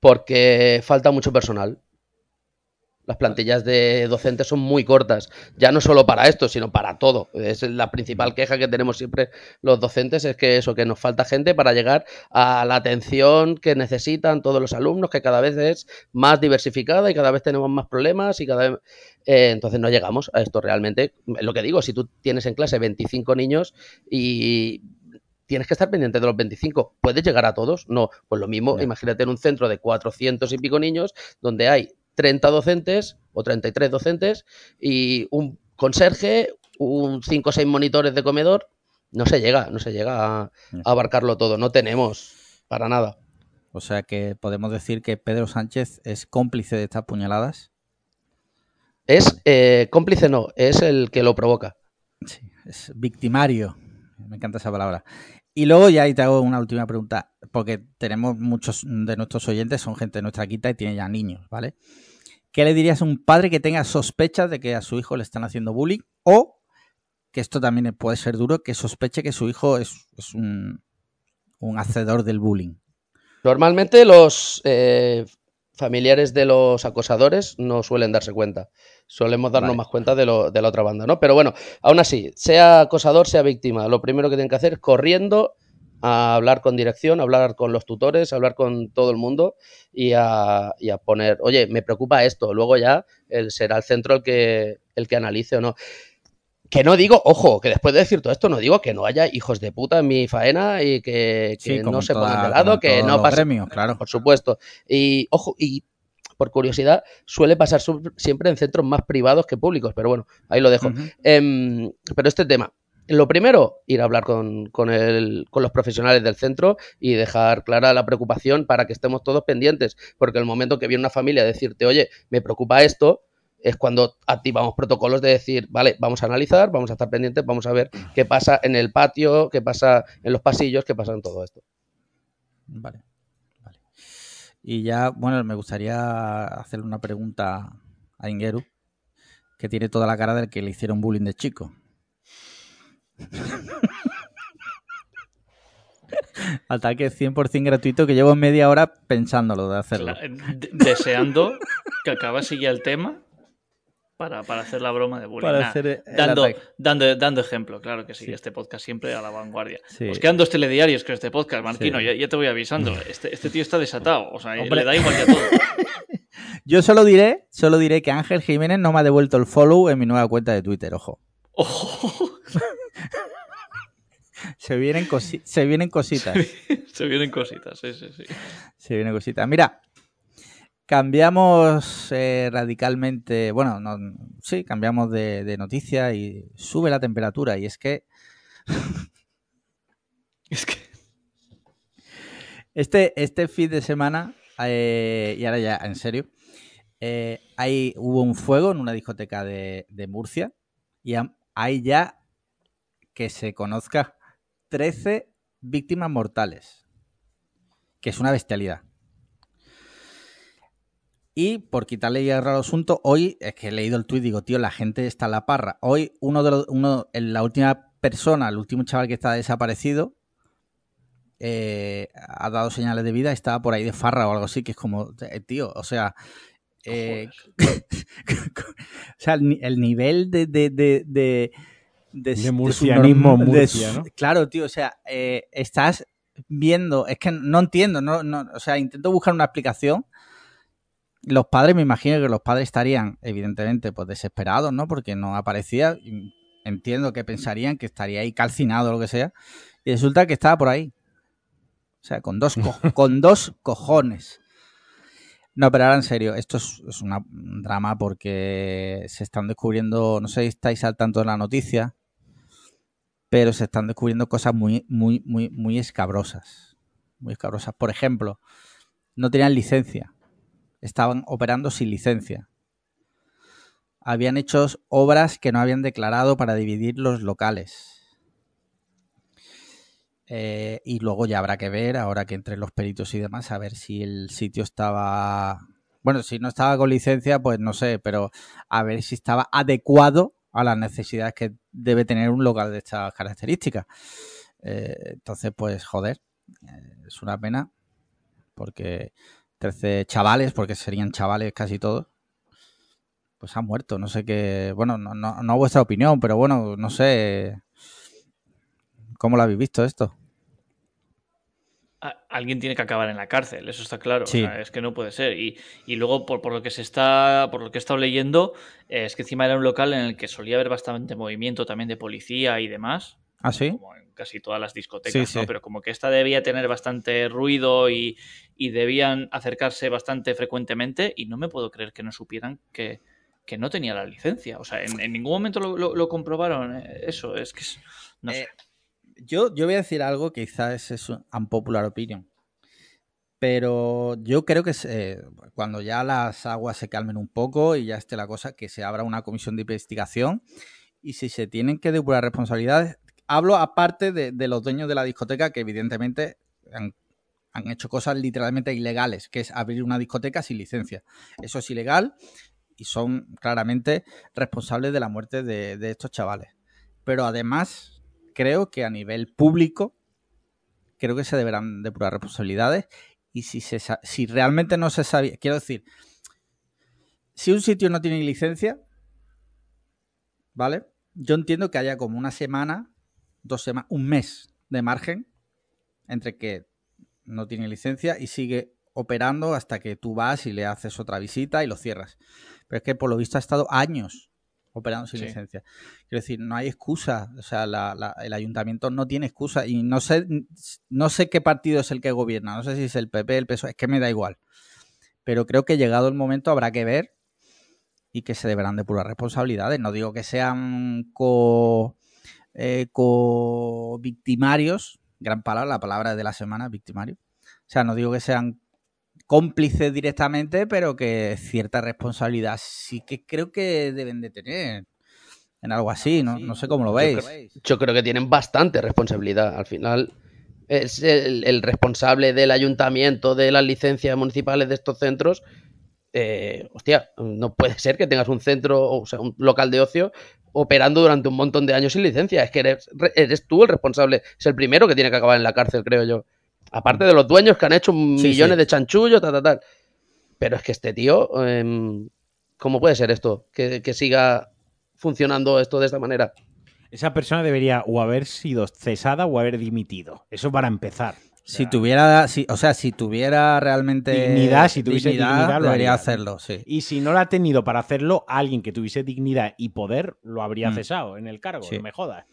porque falta mucho personal. Las plantillas de docentes son muy cortas, ya no solo para esto, sino para todo. Es la principal queja que tenemos siempre los docentes, es que eso, que nos falta gente para llegar a la atención que necesitan todos los alumnos, que cada vez es más diversificada y cada vez tenemos más problemas y cada vez... eh, entonces no llegamos a esto realmente. Lo que digo, si tú tienes en clase 25 niños y tienes que estar pendiente de los 25. ¿Puedes llegar a todos? No. Pues lo mismo, Ya. imagínate en un centro de 400 y pico niños donde hay 30 docentes o 33 docentes y un conserje, un 5 o 6 monitores de comedor. No se llega, no se llega a, a abarcarlo todo. No tenemos para nada. O sea que podemos decir que Pedro Sánchez es cómplice de estas puñaladas. Es eh, cómplice, no, es el que lo provoca. Sí, es victimario. Me encanta esa palabra. Y luego ya te hago una última pregunta, porque tenemos muchos de nuestros oyentes, son gente de nuestra quita y tienen ya niños, ¿vale? ¿Qué le dirías a un padre que tenga sospechas de que a su hijo le están haciendo bullying? O, que esto también puede ser duro, que sospeche que su hijo es, un hacedor del bullying. Normalmente los eh, familiares de los acosadores no suelen darse cuenta. Solemos darnos Vale. más cuenta de, lo- de la otra banda, ¿no? Pero bueno, aún así, sea acosador, sea víctima, lo primero que tienen que hacer es corriendo a hablar con dirección, a hablar con los tutores, a hablar con todo el mundo y a, y a poner, oye, me preocupa esto. Luego ya el, será el centro el que, el que analice o no. Que no digo, ojo, que después de decir todo esto, no digo que no haya hijos de puta en mi faena y que, no se pongan de lado, que no pase claro. por supuesto. Y ojo, y por curiosidad, suele pasar siempre en centros más privados que públicos, pero bueno, ahí lo dejo. Em, pero este tema, lo primero, ir a hablar con, con, el- con los profesionales del centro y dejar clara la preocupación para que estemos todos pendientes, porque el momento que viene una familia a decirte, oye, me preocupa esto, es cuando activamos protocolos de decir, vale, vamos a analizar, vamos a estar pendientes, vamos a ver qué pasa en el patio, qué pasa en los pasillos, qué pasa en todo esto. Vale. Y ya, bueno, me gustaría hacerle una pregunta a Ingeru, que tiene toda la cara del que le hicieron bullying de chico. Ataque 100% gratuito que llevo media hora pensándolo de hacerlo. Deseando que acabase ya el tema para, para hacer la broma de bullying. Para Nah, hacer dando, dando, dando ejemplo, claro que sí, Sí. Este podcast siempre a la vanguardia. Sí. Os quedan dos telediarios con este podcast, Marquino. Sí. Ya, ya te voy avisando. Este, este tío está desatado. O sea, Hombre. le da igual ya todo. Yo solo diré, solo diré que Ángel Jiménez no me ha devuelto el follow en mi nueva cuenta de Twitter, ojo. Ojo, Se vienen, cosi- se vienen cositas. se vienen cositas. Sí, sí, sí. Se vienen cositas. Mira, cambiamos eh, radicalmente, bueno, no, sí, cambiamos de, de noticia y sube la temperatura. Y es que Es que. este, este fin de semana, eh, y ahora ya en serio, eh, hay, hubo un fuego en una discoteca de, de Murcia y hay ya que se conozca 13 víctimas mortales, que es una bestialidad. Y por quitarle hierro al asunto, hoy es que he leído el tuit y digo, tío, la gente está en la parra. Hoy uno de los, uno, en la última persona, el último chaval que está desaparecido, eh, ha dado señales de vida, estaba por ahí de farra o algo así, que es como, eh, tío, o sea, eh, o sea, el, ni- el nivel de de, de, de, de- De murcianismo Murcia, ¿no? Claro, tío, o sea, eh, estás viendo, es que no entiendo, no, no, o sea, intento buscar una explicación. Los padres, me imagino que los padres estarían, evidentemente, pues desesperados, ¿no? Porque no aparecía. Entiendo que pensarían que estaría ahí calcinado o lo que sea. Y resulta que estaba por ahí. O sea, con dos, co- con dos cojones. No, pero ahora en serio, esto es, es una- un drama porque se están descubriendo, no sé si estáis al tanto de la noticia, pero se están descubriendo cosas muy, muy, muy, muy escabrosas. Muy escabrosas. Por ejemplo, no tenían licencia. Estaban operando sin licencia. Habían hecho obras que no habían declarado para dividir los locales. Eh, y luego ya habrá que ver, ahora que entre los peritos y demás, a ver si el sitio estaba. Bueno, si no estaba con licencia, pues no sé, pero a ver si estaba adecuado a las necesidades que debe tener un local de estas características. Eh, entonces, pues, joder, eh, es una pena, porque 13 chavales, porque serían chavales casi todos, pues han muerto. No sé qué. Bueno, no, no, no vuestra opinión, pero bueno, no sé. ¿Cómo lo habéis visto esto? Alguien tiene que acabar en la cárcel, eso está claro. o sea, es que no puede ser. Y, y luego, por, por lo que se está, por lo que he estado leyendo, eh, es que encima era un local en el que solía haber bastante movimiento también de policía y demás. ¿Ah, sí? como casi todas las discotecas, Sí, ¿no? sí. Pero como que esta debía tener bastante ruido y, y debían acercarse bastante frecuentemente y no me puedo creer que no supieran que, que no tenía la licencia. O sea, en, en ningún momento lo, lo- lo comprobaron eh, eso. Es que es... No sé. Eh, yo, yo voy a decir algo que quizás es un unpopular opinion. Pero yo creo que se- cuando ya las aguas se calmen un poco y ya esté la cosa, que se abra una comisión de investigación y si se tienen que depurar responsabilidades, hablo aparte de, los dueños de la discoteca que evidentemente han, han hecho cosas literalmente ilegales, que es abrir una discoteca sin licencia. Eso es ilegal y son claramente responsables de la muerte de, de estos chavales. Pero además, creo que a nivel público, creo que se deberán depurar responsabilidades y si, se, si realmente no se sabía, quiero decir, si un sitio no tiene licencia, ¿vale? Yo entiendo que haya como una semana, dos semanas, un mes de margen entre que no tiene licencia y sigue operando hasta que tú vas y le haces otra visita y lo cierras. Pero es que por lo visto ha estado años operando sin Sí. licencia. Quiero decir, no hay excusa. O sea, la- la- el ayuntamiento no tiene excusa. Y no sé, no sé qué partido es el que gobierna. No sé si es el PP, el PSOE, es que me da igual. Pero creo que llegado el momento habrá que ver y que se deberán depurar responsabilidades. No digo que sean co, eh, co-victimarios, gran palabra, la palabra de la semana, victimario. O sea, no digo que sean cómplices directamente, pero que cierta responsabilidad sí que creo que deben de tener en algo así, ¿no? No sé cómo lo Yo veis. creo- Yo creo que tienen bastante responsabilidad. Al final, es el, el responsable del ayuntamiento de las licencias municipales de estos centros, eh, hostia, no puede ser que tengas un centro, o sea, un local de ocio operando durante un montón de años sin licencia. Es que eres, re- eres tú el responsable. Es el primero que tiene que acabar en la cárcel, creo yo. Aparte de los dueños que han hecho Sí, millones sí. de chanchullos, tal, tal, tal. Pero es que este tío, em, ¿cómo puede ser esto? Que, que siga funcionando esto de esta manera. Esa persona debería o haber sido cesada o haber dimitido. Eso para empezar. Si sea, tuviera, si, o sea, si tuviera realmente Dignidad, si tuviese dignidad, lo debería haría. hacerlo, sí. Y si no la ha tenido para hacerlo, alguien que tuviese dignidad y poder lo habría Mm. cesado en el cargo. Sí. No me jodas.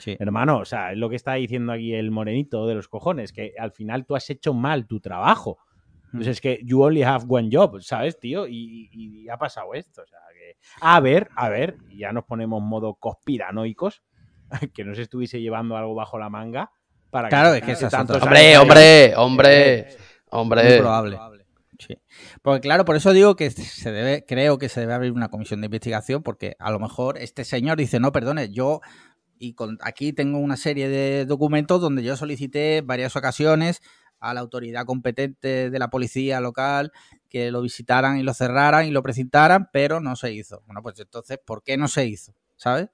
sí. Hermano, o sea, es lo que está diciendo aquí el morenito de los cojones, que al final tú has hecho mal tu trabajo. Pues Mm. es que you only have one job, ¿sabes, tío? Y, y- y ha pasado esto. O sea, que... A ver, a ver, ya nos ponemos modo conspiranoicos, que no se estuviese llevando algo bajo la manga para Claro, que es que esa es tantos otra. Hombre, hombre, hayan- hombre, Muy hombre. probable. Sí. Porque claro, por eso digo que se debe, creo que se debe abrir una comisión de investigación, porque a lo mejor este señor dice, no, perdone, yo y con, aquí tengo una serie de documentos donde yo solicité varias ocasiones a la autoridad competente de la policía local que lo visitaran y lo cerraran y lo precintaran, pero no se hizo. Bueno, pues entonces, ¿por qué no se hizo? ¿Sabes?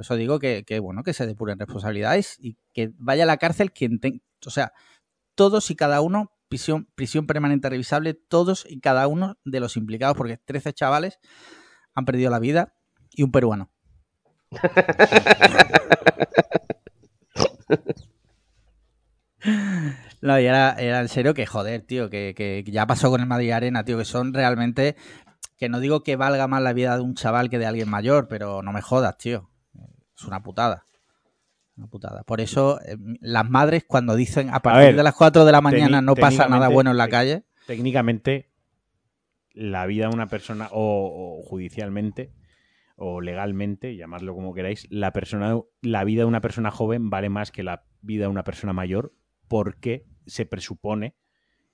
Por eso digo que, que, bueno, que se depuren responsabilidades y que vaya a la cárcel quien tenga, o sea, todos y cada uno, prisión, prisión permanente revisable, todos y cada uno de los implicados, porque 13 chavales han perdido la vida y un peruano. No, y era, era en serio que joder, tío, que, que ya pasó con el Madrid Arena, tío, que son realmente, que no digo que valga más la vida de un chaval que de alguien mayor, pero no me jodas, tío. Es una putada. Una putada. Por eso, eh, las madres cuando dicen a partir ver, de las 4 de la mañana no pasa nada bueno en la tec- calle, técnicamente la vida de una persona o, o judicialmente o legalmente, llamadlo como queráis, la persona la vida de una persona joven vale más que la vida de una persona mayor porque se presupone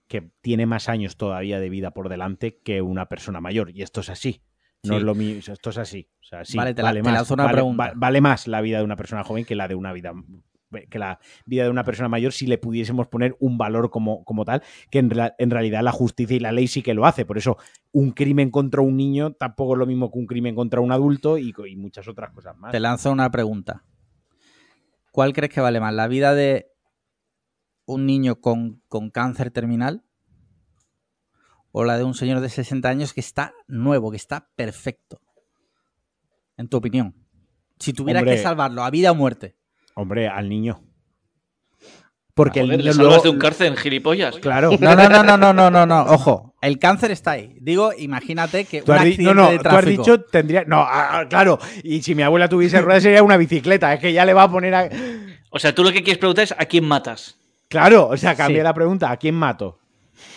que tiene más años todavía de vida por delante que una persona mayor y esto es así. No Sí. es lo mismo, esto es así. O sea, sí, Vale, te la- vale te más, lanzo una vale- pregunta. va- vale más la vida de una persona joven que la de una vida que la vida de una persona mayor si le pudiésemos poner un valor como, como tal, que en, realidad la justicia y la ley sí que lo hace. Por eso, un crimen contra un niño tampoco es lo mismo que un crimen contra un adulto y muchas otras cosas más. te lanzo una pregunta. ¿Cuál crees que vale más? ¿La vida de un niño con, con cáncer terminal? ¿O la de un señor de 60 años que está nuevo, que está perfecto? En tu opinión. Si tuvieras Hombre. que salvarlo a vida o muerte. Hombre, al niño. Porque Joder, el niño luego- de un cárcel, gilipollas. Claro. No, no, no, no, no, no, no, no. Ojo, el cáncer está ahí. Digo, imagínate que Tú un accidente no, no, de tú has dicho tendría. No, ah, ah, claro. Y si mi abuela tuviese ruedas sería una bicicleta. Es que ya le va a poner a. O sea, tú lo que quieres preguntar es a quién matas. Claro, o sea, cambia Sí. la pregunta. ¿A quién mato?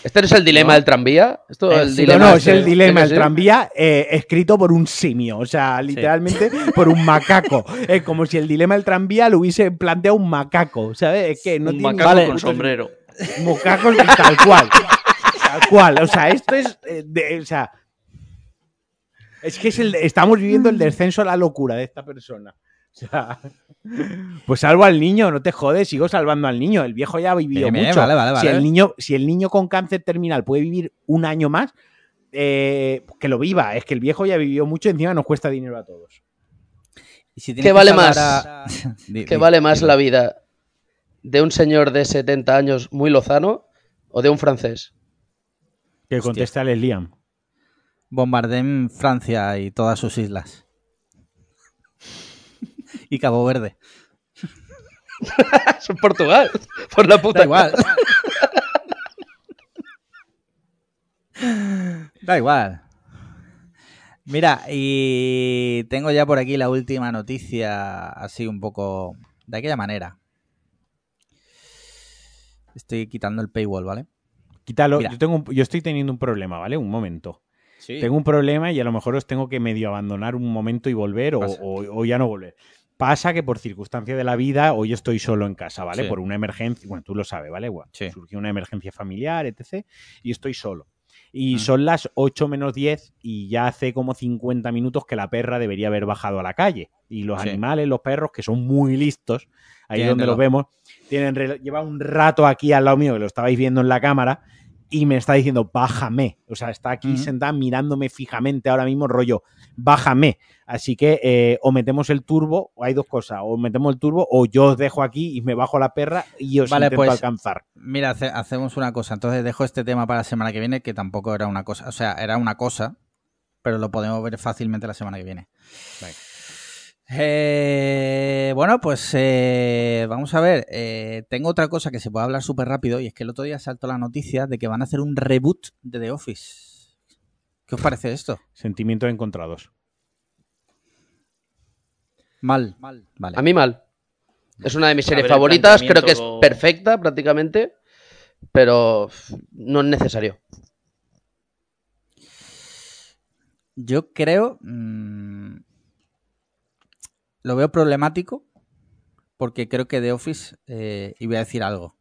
¿Este no es el dilema No. del tranvía? Esto Eh, el No, no, es el dilema, ¿sí, el sí? tranvía eh, escrito por un simio, o sea, literalmente por un macaco. Es como si el dilema del tranvía lo hubiese planteado un macaco, ¿sabes? Es que no un tiene macaco Vale. con sombrero. Macacos tal cual. Tal cual. O sea, esto es. eh, de- o sea. Es que es el, estamos viviendo el descenso a la locura de esta persona. O sea. Pues salvo al niño, no te jodes, sigo salvando al niño. El viejo ya ha vivido bien, mucho. vale, vale, Si, vale. el niño, si el niño con cáncer terminal puede vivir un año más, eh, que lo viva. Es que el viejo ya vivió mucho y encima nos cuesta dinero a todos. Y si tienes ¿Qué que vale más? a- ¿Qué vale más la vida de un señor de 70 años muy lozano o de un francés? Que contesta el Liam. Bombardeen Francia y todas sus islas. Y Cabo Verde. Es en Portugal. Por la puta Da igual. da igual. Mira, y tengo ya por aquí la última noticia, así un poco de aquella manera. Estoy quitando el paywall, ¿vale? Quítalo. Mira. Yo, tengo un- yo estoy teniendo un problema, ¿vale? Un momento. Tengo un problema y a lo mejor os tengo que medio abandonar un momento y volver o, o- o ya no volver. Pasa que por circunstancia de la vida hoy estoy solo en casa, ¿vale? Sí. Por una emergencia, bueno, tú lo sabes, ¿vale? Bueno, Sí. Surgió una emergencia familiar, etc. Y estoy solo. Y Mm. son las 8 menos 10 y ya hace como 50 minutos que la perra debería haber bajado a la calle. Y los Sí. animales, los perros, que son muy listos, ahí Tienen donde los vemos, tienen reloj- lleva un rato aquí al lado mío, que lo estabais viendo en la cámara, y me está diciendo, bájame. O sea, está aquí sentada mirándome fijamente ahora mismo, rollo, bájame. Así que eh, o metemos el turbo, o hay dos cosas, o metemos el turbo, o yo os dejo aquí y me bajo la perra y os Vale, intento pues, alcanzar. Mira, hace- hacemos una cosa. Entonces dejo este tema para la semana que viene, que tampoco era una cosa. O sea, era una cosa, pero lo podemos ver fácilmente la semana que viene. Eh, bueno, pues eh, vamos a ver. eh, tengo otra cosa que se puede hablar súper rápido y es que el otro día saltó la noticia de que van a hacer un reboot de The Office. ¿Qué os parece esto? Sentimientos encontrados. Mal. Vale. A mí mal. Es una de mis series favoritas, creo que es perfecta prácticamente, pero no es necesario. Yo creo. mm, lo veo problemático. Porque creo que The Office. eh, y voy a decir algo.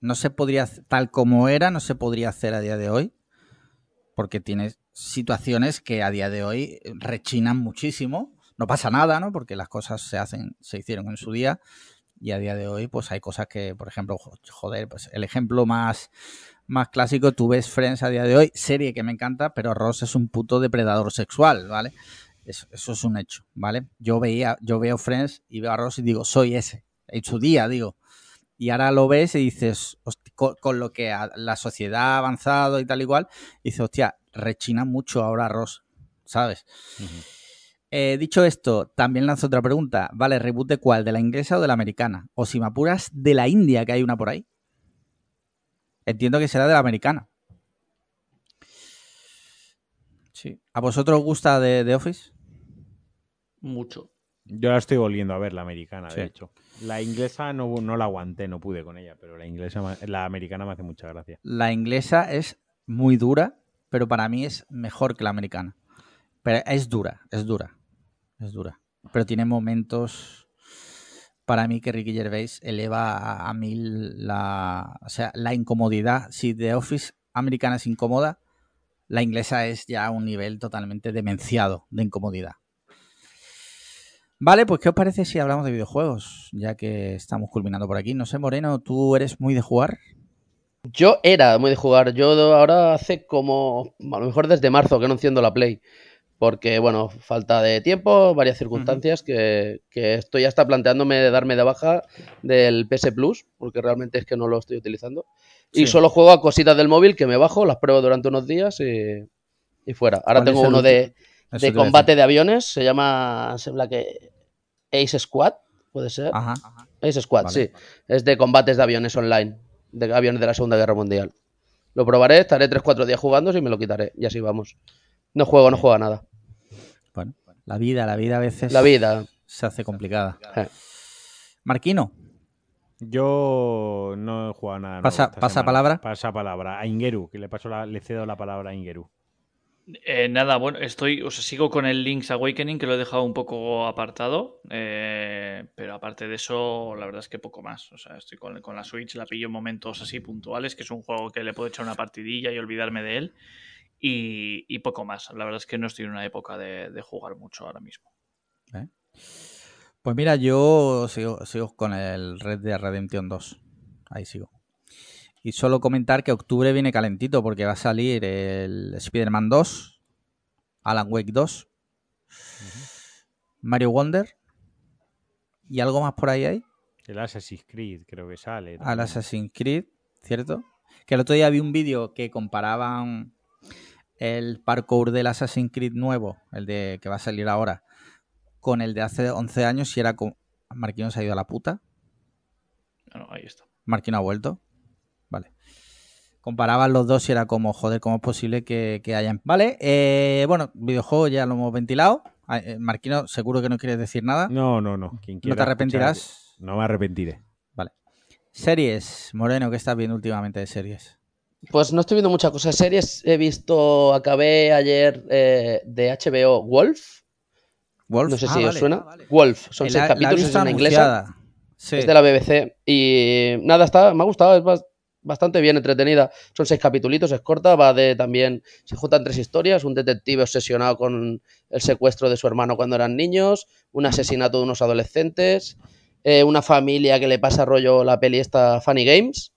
No se podría. Tal como era, no se podría hacer a día de hoy. Porque tiene situaciones que a día de hoy rechinan muchísimo. No pasa nada, ¿no? Porque las cosas se hacen, se hicieron en su día. Y a día de hoy, pues hay cosas que, por ejemplo, jo- joder, pues el ejemplo más, más clásico, tú ves Friends a día de hoy, serie que me encanta, pero Ross es un puto depredador sexual, ¿vale? Eso, eso es un hecho, ¿vale? Yo veía, yo veo Friends y veo a Ross y digo, soy ese, en su día, digo. Y ahora lo ves y dices, "Hosti- con, con lo que a- la sociedad ha avanzado y tal igual, dices, hostia, rechina mucho ahora Ross, ¿sabes? Eh, dicho esto, también lanzo otra pregunta. Vale, ¿reboot de cuál? ¿De la inglesa o de la americana? O si me apuras, de la India, que hay una por ahí. Entiendo que será de la americana. Sí. ¿A vosotros os gusta de, de Office? Mucho. Yo la estoy volviendo a ver, la americana, Sí. de hecho. La inglesa no, no la aguanté, no pude con ella, pero la inglesa, la americana me hace mucha gracia. La inglesa es muy dura, pero para mí es mejor que la americana. Pero es dura, es dura. Es dura. Pero tiene momentos para mí que Ricky Gervais eleva a, a mil la, o sea, la incomodidad. Si The Office americana es incómoda, la inglesa es ya un nivel totalmente demenciado de incomodidad. Vale, pues ¿qué os parece si hablamos de videojuegos? Ya que estamos culminando por aquí. No sé, Moreno, ¿tú eres muy de jugar? Yo era muy de jugar. Yo ahora hace como, a lo mejor desde marzo que no enciendo la Play. Porque, bueno, falta de tiempo, varias circunstancias que, que esto ya está planteándome de darme de baja del PS Plus, porque realmente es que no lo estoy utilizando. Sí. Y solo juego a cositas del móvil que me bajo, las pruebo durante unos días y, y fuera. Ahora ¿Cuál es tengo uno de, de combate de aviones, se llama, se llama que Ace Squad, puede ser. Ajá. Ace Squad, Vale. sí. Es de combates de aviones online, de aviones de la Segunda Guerra Mundial. Lo probaré, estaré 3-4 días jugando y me lo quitaré. Y así vamos. No juego, no juego a nada. Bueno, la vida, la vida a veces La vida. se hace complicada. eh. Marquino, Yo no he jugado nada. nuevo Pasa- esta pasa semana. palabra. Pasa palabra. A Ingeru, que le, paso la- le cedo la palabra a Ingeru. Eh, nada, bueno, estoy, o sea, sigo con el Link's Awakening, que lo he dejado un poco apartado, eh, pero aparte de eso, la verdad es que poco más. O sea, estoy con, la Switch, la pillo en momentos así puntuales, que es un juego que le puedo echar una partidilla y olvidarme de él, y, poco más. La verdad es que no estoy en una época de, jugar mucho ahora mismo. pues mira, yo sigo, sigo con el Red Dead Redemption 2. Ahí sigo. Y solo comentar que octubre viene calentito porque va a salir el Spider-Man 2, Alan Wake 2, Mario Wonder y algo más por ahí hay. El Assassin's Creed, creo que sale. al. Assassin's Creed, ¿cierto? Que el otro día vi un vídeo que comparaban el parkour del Assassin's Creed nuevo, el de que va a salir ahora, con el de hace 11 años y era como... Marquino se ha ido a la puta. Bueno, ahí está. Marquino ha vuelto. Vale. Comparaban los dos y era como, joder, ¿cómo es posible que, que hayan... Vale, eh, bueno, videojuego ya lo hemos ventilado. Ah, eh, Marquino, seguro que no quieres decir nada. No, no, no. Quien ¿No te arrepentirás? escuchar- No me arrepentiré. Series, Moreno, ¿qué estás viendo últimamente de series? Pues no estoy viendo muchas cosas series. He visto, acabé ayer eh, de HBO Wolf. Wolf. No sé Ah, si os vale. suena. Wolf. Son seis capítulos, es una inglesa. Sí. Es de la BBC. Y nada, está, me ha gustado. Es, bas- bastante bien entretenida. Son seis capítulos, es corta, va de también, se juntan tres historias, un detective obsesionado con el secuestro de su hermano cuando eran niños, un asesinato de unos adolescentes, eh, una familia que le pasa rollo la peli esta Funny Games,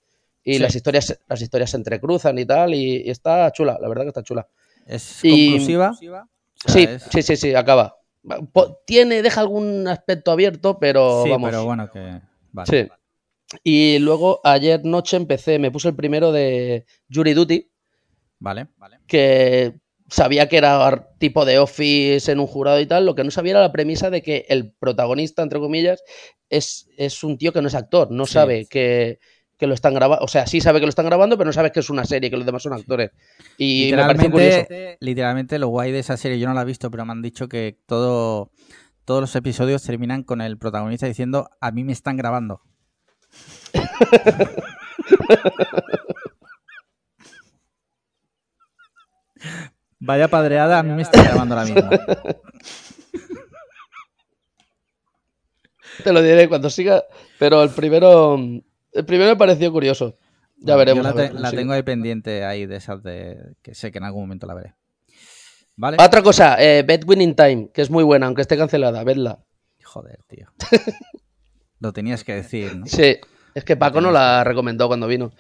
y Sí. las historias las historias se entrecruzan y tal, y, y está chula, la verdad que está chula. ¿Es Y- conclusiva? O sea, Sí, es- sí, sí, sí, acaba. Tiene, deja algún aspecto abierto, pero Sí, vamos. pero bueno, que. Vale. Sí. Y luego ayer noche empecé, me puse el primero de Jury Duty, Vale. vale. que sabía que era tipo de Office en un jurado y tal, lo que no sabía era la premisa de que el protagonista, entre comillas, es, es un tío que no es actor, no Sí. sabe que, que lo están grabando, o sea, sí sabe que lo están grabando, pero no sabe que es una serie, que los demás son actores. Y me curioso. Literalmente, literalmente lo guay de esa serie, yo no la he visto, pero me han dicho que todo, todos los episodios terminan con el protagonista diciendo a mí me están grabando. Vaya padreada, a mí me están grabando ahora mismo. Te lo diré cuando siga, pero el primero, el primero me pareció curioso. Ya Bueno, veremos. Yo la, te- la tengo ahí pendiente ahí de esas de que sé que en algún momento la veré. ¿Vale? Otra cosa, eh, Bet Winning Time, que es muy buena, aunque esté cancelada, vedla. Joder, tío. Lo tenías que decir, ¿no? Sí, es que Paco no la recomendó cuando vino.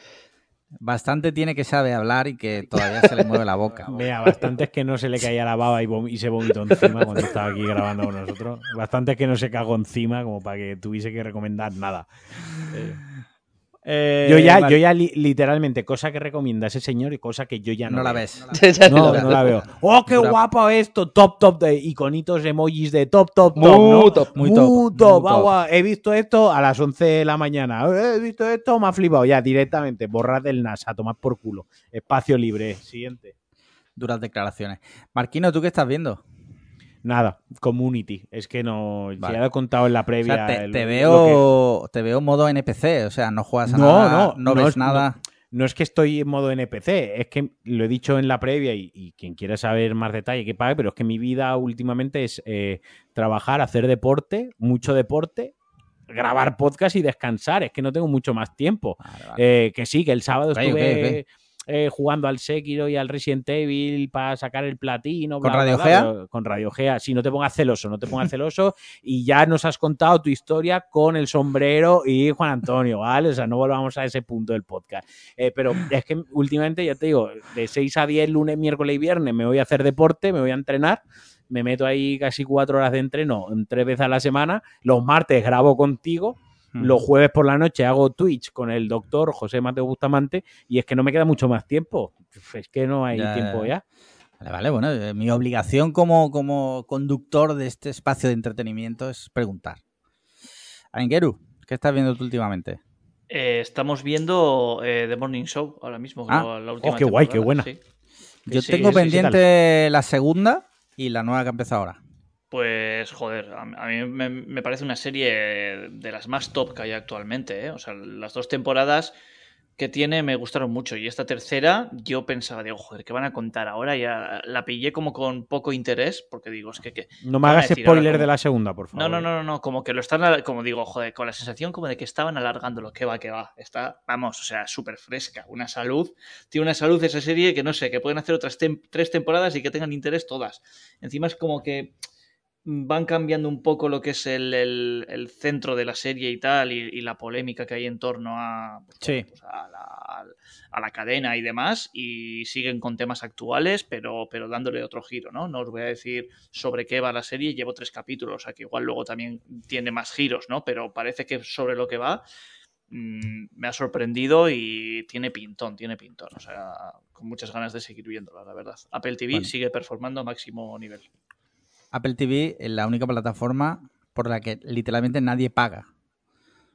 Bastante tiene que sabe hablar y que todavía se le mueve la boca. Vea, bastante es que no se le caía la baba y, se vomitó encima cuando estaba aquí grabando con nosotros. Bastante es que no se cagó encima como para que tuviese que recomendar nada. Eh, Yo ya, vale. yo ya li- literalmente, cosa que recomienda ese señor y cosa que yo ya no, no la veo. ves. No, la- no la veo. ¡Oh, qué guapo esto! Top, top, de iconitos, emojis de top, top, top. Muy ¿no? top. Muy Muy top, top, muy top. He visto esto a las 11 de la mañana. Eh, He visto esto, me ha flipado. Ya, directamente. Borrar del NAS, a tomar por culo. Espacio libre. Siguiente. Duras declaraciones. Marquino, ¿tú qué estás viendo? Nada, Community. Es que no. Vale. Ya lo he contado en la O previa. sea, te, el- te lo veo, te veo modo NPC, o sea, no juegas a No, nada, no, no, no ves es- nada. no es que estoy en modo NPC, es que lo he dicho en la previa y, y quien quiera saber más detalle que pague, pero es que mi vida últimamente es eh, trabajar, hacer deporte, mucho deporte, grabar podcast y descansar. Es que no tengo mucho más tiempo. Vale, vale. Eh, que sí, que el sábado Ok, estuve ok, eh, jugando al Sekiro y al Resident Evil para sacar el platino. ¿Con bla, bla, Radio bla, Gea? Con Radio Gea. Sí, no te pongas celoso, no te pongas celoso. y ya nos has contado tu historia con el sombrero y Juan Antonio, ¿vale? O sea, no volvamos a ese punto del podcast. Eh, pero es que últimamente, ya te digo, de 6 a 10, lunes, miércoles y viernes, me voy a hacer deporte, me voy a entrenar. Me meto ahí casi cuatro horas de entreno tres veces a la semana. Los martes grabo contigo. Mm. Los jueves por la noche hago Twitch con el doctor José Mateo Bustamante y es que no me queda mucho más tiempo. Es que no hay Ya, tiempo ya. Vale, vale, bueno, eh, mi obligación como, como conductor de este espacio de entretenimiento es preguntar. Aingeru, ¿qué estás viendo tú últimamente? Eh, estamos viendo eh, The Morning Show ahora mismo. Ah. la- última Oh, qué guay, qué buena. sí. Yo Sí, tengo sí, sí, pendiente la segunda y la nueva que empieza ahora. Pues, joder, a, mí me, me parece una serie de las más top que hay actualmente. ¿eh? O sea, las dos temporadas que tiene me gustaron mucho. Y esta tercera, yo pensaba, digo, joder, ¿qué van a contar ahora? Ya la pillé como con poco interés, porque digo, es que. que No ¿qué me hagas spoiler Como- de la segunda, por favor. No, no, no, no, no, como que lo están, como digo, joder, con la sensación como de que estaban alargándolo, que va, que va, está, vamos, o sea, súper fresca, una salud, tiene una salud esa serie que no sé, que pueden hacer otras tem- tres temporadas y que tengan interés todas. Encima es como que van cambiando un poco lo que es el, el- el centro de la serie y tal, y, y la polémica que hay en torno a, pues, Sí. pues, a, la, a la cadena y demás, y siguen con temas actuales, pero, pero dándole otro giro, ¿no? No os voy a decir sobre qué va la serie, llevo tres capítulos, o sea que igual luego también tiene más giros, ¿no? Pero parece que sobre lo que va mm, me ha sorprendido y tiene pintón, tiene pintón, o sea, con muchas ganas de seguir viéndola, la verdad. Apple TV Bueno. sigue performando a máximo nivel. Apple TV es la única plataforma por la que literalmente nadie paga.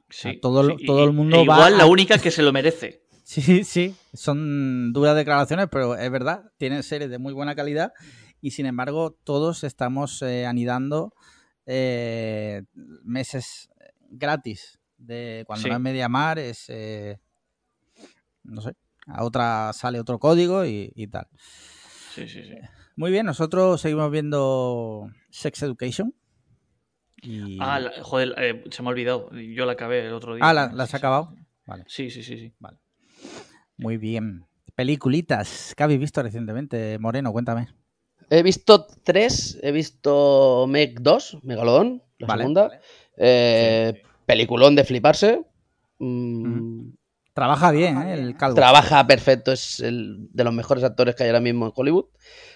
Sí, todo sí, todo y- el mundo e va igual a- la única que se lo merece. Sí, sí, son duras declaraciones, pero es verdad, tienen series de muy buena calidad y sin embargo todos estamos eh, anidando eh, meses gratis de cuando Sí. no es Mediamar es eh, no sé, a otra sale otro código y, y tal. Sí, sí, sí. Muy bien, nosotros seguimos viendo Sex Education. Y... Ah, la- joder, eh, se me ha olvidado. Yo la acabé el otro día. Ah, la, la has Sí, sí. acabado. Vale. Sí, sí, sí, sí. Muy bien. Peliculitas. ¿Qué habéis visto recientemente? Moreno, cuéntame. He visto tres. He visto Meg 2, Megalodón, la Vale, segunda. vale. Eh, Peliculón de fliparse. Mm, Trabaja bien, ¿eh? El calvo. Trabaja perfecto, es el de los mejores actores que hay ahora mismo en Hollywood.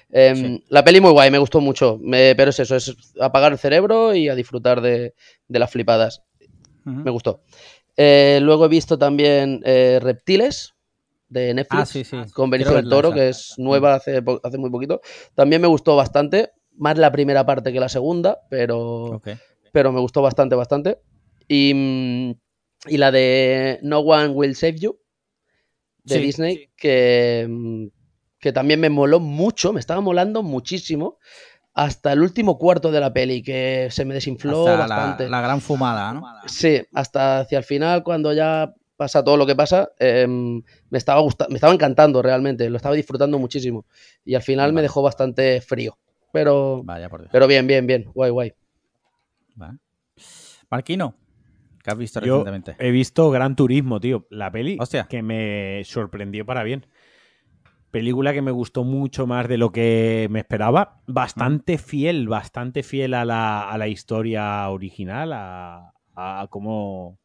Em, Sí. La peli muy guay, me gustó mucho. Me- pero es eso, es apagar el cerebro y a disfrutar de, de las flipadas. Me gustó. Eh, luego he visto también eh, Reptiles de Netflix Ah, sí, sí. con Benicio del Toro, que es nueva hace, po- hace muy poquito. También me gustó bastante, más la primera parte que la segunda, pero, pero me gustó bastante, bastante. Y, mm, y la de No One Will Save You, de Sí, Disney, que, mm, que también me moló mucho, me estaba molando muchísimo, hasta el último cuarto de la peli, que se me desinfló Hasta bastante. la gran fumada, ¿no? Sí, hasta hacia el final, cuando ya pasa todo lo que pasa, em, me, estaba me estaba encantando realmente, lo estaba disfrutando muchísimo. Y al final me dejó bastante frío. Pero, Vaya por Dios. pero bien, bien, bien, guay, guay. Vale. Marquino, ¿qué has visto Yo recientemente? he visto Gran Turismo, tío. La peli Hostia. que me sorprendió para bien. Película que me gustó mucho más de lo que me esperaba. Bastante fiel, bastante fiel a la, a la historia original, a, a cómo.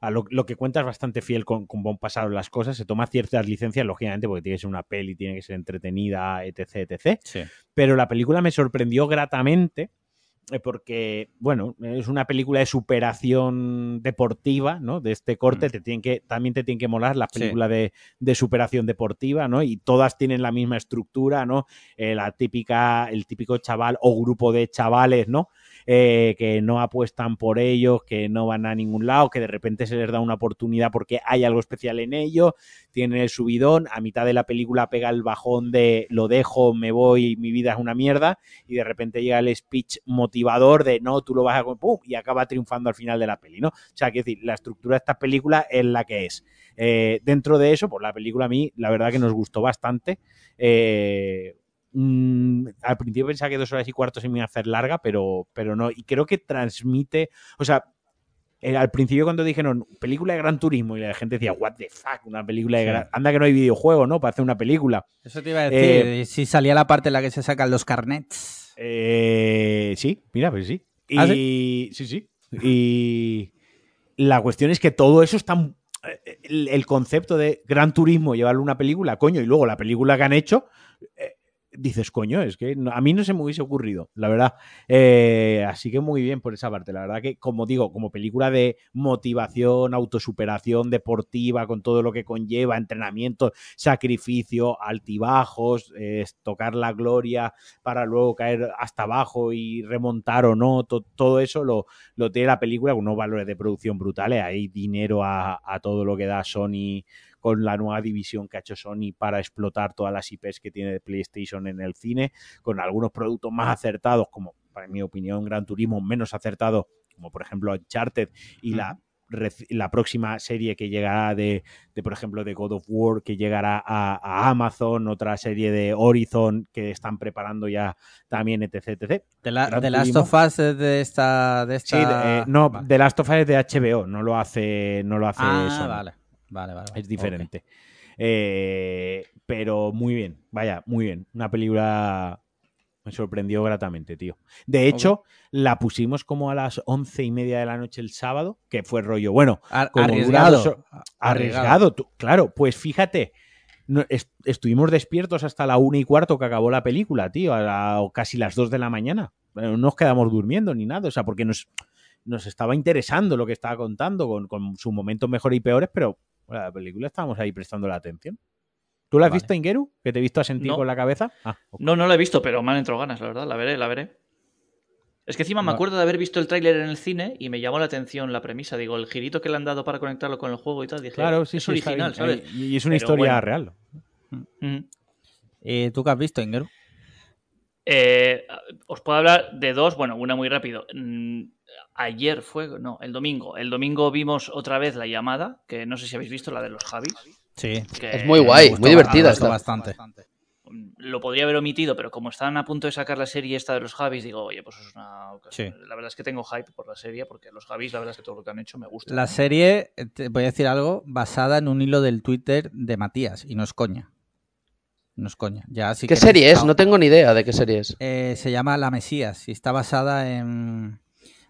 A lo, lo que cuenta es bastante fiel con cómo pasaron las cosas. Se toma ciertas licencias, lógicamente, porque tiene que ser una peli, tiene que ser entretenida, etc, etc Sí. pero la película me sorprendió gratamente porque, bueno, es una película de superación deportiva, ¿no? De este corte, Mm. te tienen que, también te tienen que molar las Sí. películas de, de superación deportiva, ¿no? Y todas tienen la misma estructura, ¿no? Eh, la típica, el típico chaval o grupo de chavales, ¿no? Eh, que no apuestan por ellos, que no van a ningún lado, que de repente se les da una oportunidad porque hay algo especial en ellos, tienen el subidón, a mitad de la película pega el bajón de lo dejo, me voy, mi vida es una mierda, y de repente llega el speech motivador de no, tú lo vas a pum, y acaba triunfando al final de la peli, ¿no? O sea, quiero decir, la estructura de esta película es la que es. Eh, dentro de eso, pues la película a mí, la verdad que nos gustó bastante. Eh, mm, al principio pensaba que dos horas y cuarto se me iba a hacer larga, pero, pero no. Y creo que transmite, o sea, eh, al principio cuando dijeron película de Gran Turismo y la gente decía, what the fuck, una película de Sí. Gran... Anda que no hay videojuego, ¿no? Para hacer una película. Eso te iba a decir. Eh, si salía la parte en la que se sacan los carnets. Eh, sí, mira, pues sí. Y, ¿Ah, sí? sí, Y la cuestión es que todo eso está... El, el concepto de Gran Turismo, llevarlo a una película, coño, y luego la película que han hecho, eh, dices, coño, es que a mí no se me hubiese ocurrido, la verdad. Eh, así que muy bien por esa parte. La verdad que, como digo, como película de motivación, autosuperación deportiva, con todo lo que conlleva, entrenamiento, sacrificio, altibajos, tocar la gloria para luego caer hasta abajo y remontar o no, to- todo eso lo, lo tiene la película con unos valores de producción brutales. Hay dinero a, a todo lo que da Sony con la nueva división que ha hecho Sony para explotar todas las IPs que tiene PlayStation en el cine, con algunos productos más acertados, como para mi opinión Gran Turismo, menos acertado, como por ejemplo Uncharted y la próxima serie que llegará de, de, por ejemplo, de God of War, que llegará a, a Amazon, otra serie de Horizon que están preparando ya también, etc. etc. De, la, de Last of Us de esta. De Sí, esta... de- eh, no. The Last of Us de HBO, no lo hace, no lo hace Ah, Sony. vale. Vale, vale. vale. Es diferente. Eh, pero muy bien, vaya, muy bien. Una película me sorprendió gratamente, tío. De hecho, la pusimos como a las once y media de la noche el sábado, que fue rollo, bueno, Ar- como dura arriesgado. arriesgado, tú- claro, pues fíjate, no- est- estuvimos despiertos hasta la una y cuarto que acabó la película, tío, a la- o casi las dos de la mañana. No nos quedamos durmiendo ni nada, o sea, porque nos, nos estaba interesando lo que estaba contando con, con sus momentos mejores y peores, pero bueno, la película estábamos ahí prestando la atención. ¿Tú la has Vale. visto, Ingeru? ¿Que te he visto asentir No. con la cabeza? Ah. No, no la he visto, pero me han entrado ganas, la verdad. La veré, la veré. Es que encima me acuerdo de haber visto el tráiler en el cine y me llamó la atención la premisa. Digo, el girito que le han dado para conectarlo con el juego y tal. Dije, Claro, sí, es sí, original. ¿sabes? Y y es una Pero historia bueno. real. Ujú. Eh, ¿Tú qué has visto, Ingeru? Eh, os puedo hablar de dos, bueno, una muy rápido. Ayer fue, no, el domingo. El domingo vimos otra vez la llamada, que no sé si habéis visto, la de los Javis. Sí. que Es muy guay, muy divertida esta. bastante. mm, lo podría haber omitido, pero como estaban a punto de sacar la serie esta de los Javis, digo, oye, pues es una ocasión. Sí. La verdad es que tengo hype por la serie, porque los Javis, la verdad es que todo lo que han hecho me gusta. La serie, eh, te voy a decir algo, basada en un hilo del Twitter de Matías, y no es coña. No es coña. Ya, si ¿Qué queréis- serie es? No tengo ni idea de qué serie es. eh, se llama La Mesías y está basada en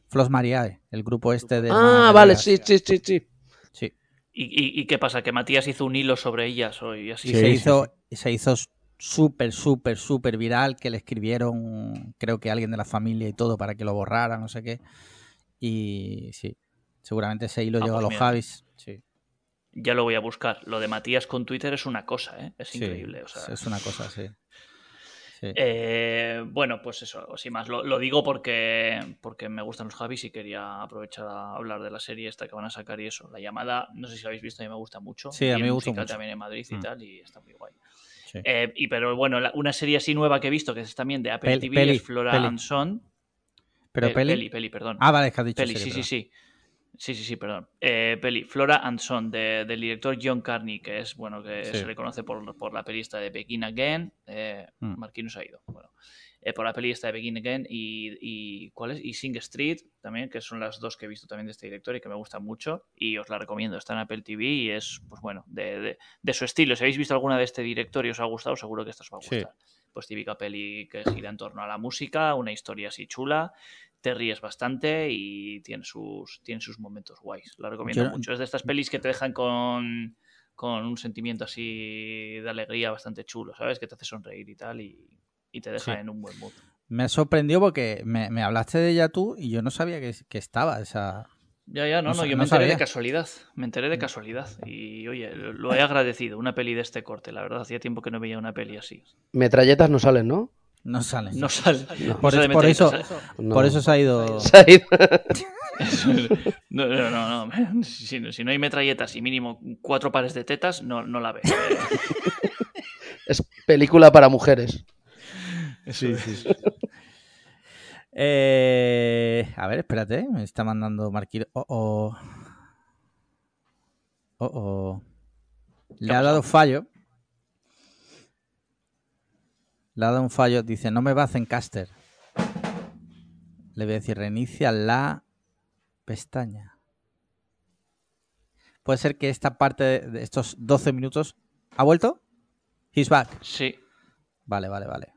Flos Mariae, el grupo este de... Ah, vale, sí, sí, sí, sí. Sí. ¿Y, y, y qué pasa? ¿Que Matías hizo un hilo sobre ellas o y así? Sí, se sí, hizo, se hizo súper, súper, súper viral, que le escribieron, creo que alguien de la familia y todo, para que lo borrara, no sé qué. Y sí, seguramente ese hilo Ah, llegó pues a los mira. Javis. Sí, Ya lo voy a buscar. Lo de Matías con Twitter es una cosa, ¿eh? Es sí, increíble. O sea, es una cosa, sí. Sí. Eh, bueno, pues eso, sin más. Lo, lo digo porque, porque me gustan los Javis y quería aprovechar a hablar de la serie esta que van a sacar y eso. La llamada, no sé si la habéis visto, a mí me gusta mucho. Sí, a mí me gusta mucho. también en Madrid y Mm. tal, y está muy guay. sí. Eh, y pero bueno, la- una serie así nueva que he visto, que es también de Apple TV, peli, es Flora peli. and Son. Pero Pe- peli... peli, peli, perdón. Ah, vale, es que has dicho Peli, serie, sí, sí, perdón. sí. Sí, sí, sí, perdón. Eh, peli, Flora and Son, de- del director John Carney, que es, bueno, que Sí. se le conoce por, por la pelista de Begin Again. Eh, Mm. Ha ido. Bueno, eh, por la pelista de Begin Again y, y, ¿cuál es? Y Sing Street también, que son las dos que he visto también de este director y que me gustan mucho. Y os la recomiendo. Está en Apple TV y es, pues bueno, de, de- de su estilo. Si habéis visto alguna de este director y os ha gustado, seguro que esta os va a Sí. gustar. Pues típica peli que gira en torno a la música, una historia así chula te ríes bastante y tiene sus, tiene sus momentos guays. La recomiendo Yo- mucho. Es de estas pelis que te dejan con, con un sentimiento así de alegría bastante chulo, ¿sabes? Que te hace sonreír y tal y, y te deja Sí. en un buen mood. Me sorprendió porque me, me hablaste de ella tú y yo no sabía que, que estaba esa... Ya, ya, no, No yo no me enteré sabía. de casualidad. Me enteré de casualidad. Y oye, lo lo he agradecido. Una peli de este corte, la verdad. Hacía tiempo que no veía una peli así. Metralletas no salen, ¿no? No sale. No sale. no Por, sale por eso, No. por eso se ha ido... Se ha ido. No, no, no, no. Si, no- si no hay metralletas y mínimo cuatro pares de tetas, no, no la ves. Es película para mujeres. Sí, sí. Eh, a ver, espérate, me está mandando Marquiro. Oh, oh. Oh, oh. Le ha dado fallo. Le ha dado un fallo. Dice, no me va a Zencaster. Le voy a decir, reinicia la pestaña. Puede ser que esta parte de- estos 12 minutos. ¿Ha vuelto? He's back. Sí. Vale, vale, vale.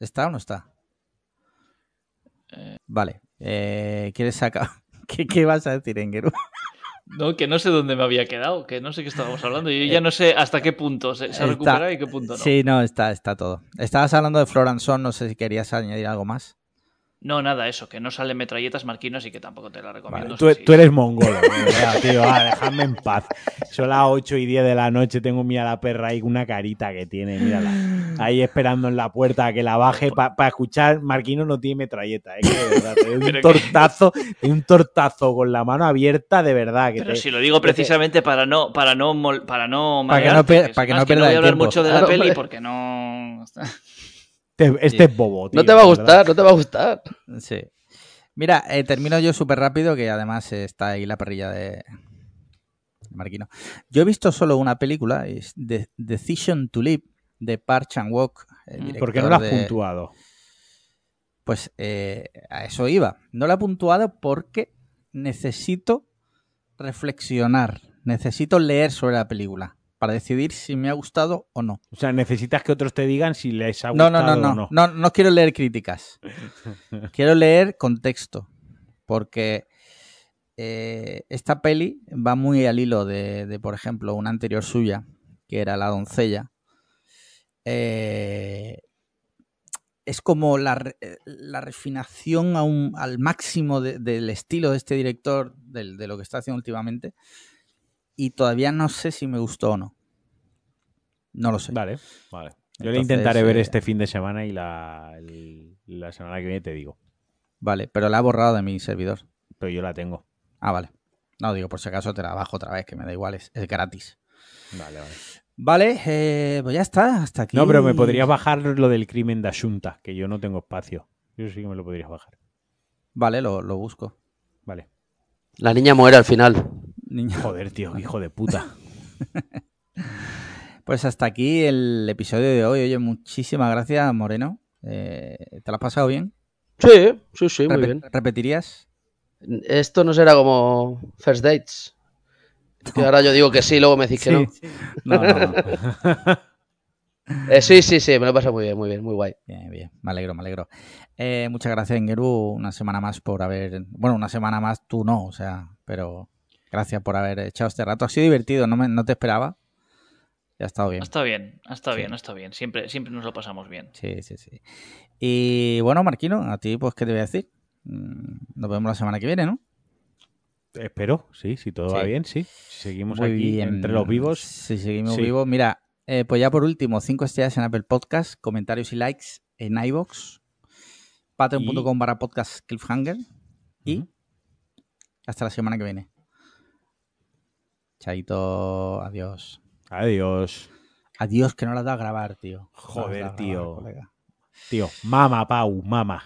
¿Está o no está? Eh. Vale. Eh, ¿Quieres sacar? ¿Qué, qué vas a decir, Engeru? No, que no sé dónde me había quedado, que no sé qué estábamos hablando. Yo ya no sé hasta qué punto se, se ha Está- recuperado y qué punto no. Sí, no, está, está todo. Estabas hablando de Floranson, no sé si querías añadir algo más. No, nada, eso, que no salen metralletas marquinos y que tampoco te la recomiendo. Tú, eres mongolo, verdad, tío. Ah, dejadme en paz. Son las 8 y 10 de la noche. Tengo mira la perra ahí con una carita que tiene, mírala. Ahí esperando en la puerta a que la baje para escuchar. Marquino no tiene metralleta, ¿eh? Que de verdad, te un que- tortazo, un tortazo con la mano abierta, de verdad. Que Pero te- si lo digo precisamente para no para no mol- para no Para que no para que no pierda voy el a hablar tiempo. mucho de la Claro, peli porque no te- este es bobo, tío. No te va a verdad. gustar, no te va a gustar. Sí. Mira, eh, termino yo súper rápido, que además está ahí la perrilla de de Marquino. Yo he visto solo una película, es The Decision to Live, de Park Chan-wook. el Mm, ¿Por qué no lo has de- puntuado? Pues eh, a eso iba. No la he puntuado porque necesito reflexionar, necesito leer sobre la película para decidir si me ha gustado o no. O sea, necesitas que otros te digan si les ha No, gustado no, no, o no, no, no quiero leer críticas. quiero leer contexto, porque eh, esta peli va muy al hilo de, de, por ejemplo, una anterior suya, que era La doncella. Eh, es como la, la refinación a un- al máximo de- del estilo de este director, de lo que está haciendo últimamente, y todavía no sé si me gustó o no. No lo sé. Vale, vale. Yo le Entonces, intentaré ver eh, este fin de semana y la, el- la semana que viene te digo. Vale, pero la ha borrado de mi servidor. Pero yo la tengo. Ah, vale. No, digo, por si acaso te la bajo otra vez, que me da igual, es, es gratis. Vale, vale. Vale, eh, pues ya está, hasta aquí. No, pero me podrías bajar lo del crimen de Asunta, que yo no tengo espacio. Yo sí que me lo podrías bajar. Vale, lo, lo busco. Vale. La niña muere al final. Niña. Joder, tío, hijo de puta. Pues hasta aquí el episodio de hoy. Oye, muchísimas gracias, Moreno. Eh, ¿Te lo has pasado bien? Sí, sí, sí, muy bien. ¿Repetirías? Esto no será como First Dates. Que ahora yo digo que sí, luego me decís que no. No, no, no. Eh, sí, sí, sí, me lo pasa muy bien, muy bien, muy guay. Bien, bien. Me alegro, me alegro. Eh, muchas gracias, Ingeru, una semana más por haber... Bueno, una semana más tú no, o sea, pero gracias por haber echado este rato. Ha sido divertido, no, me- no te esperaba. Ya ha estado bien. Está bien, está Sí. bien, está bien. Siempre, siempre nos lo pasamos bien. Sí, sí, sí. Y bueno, Marquino, a ti, pues, ¿qué te voy a decir? Mm, Nos vemos la semana que viene, ¿no? Espero, sí, si todo va bien, sí. Si seguimos Muy aquí bien. entre los vivos. Si seguimos Sí. vivos. Mira, eh, pues ya por último, cinco estrellas en Apple Podcast, comentarios y likes en iVoox, patreon.com barra podcast cliffhanger y hasta la semana que viene. Chaito, adiós. Adiós. Adiós, que no la has dado a grabar, tío. Joder, grabar, tío. Tío, mama, Pau, mama.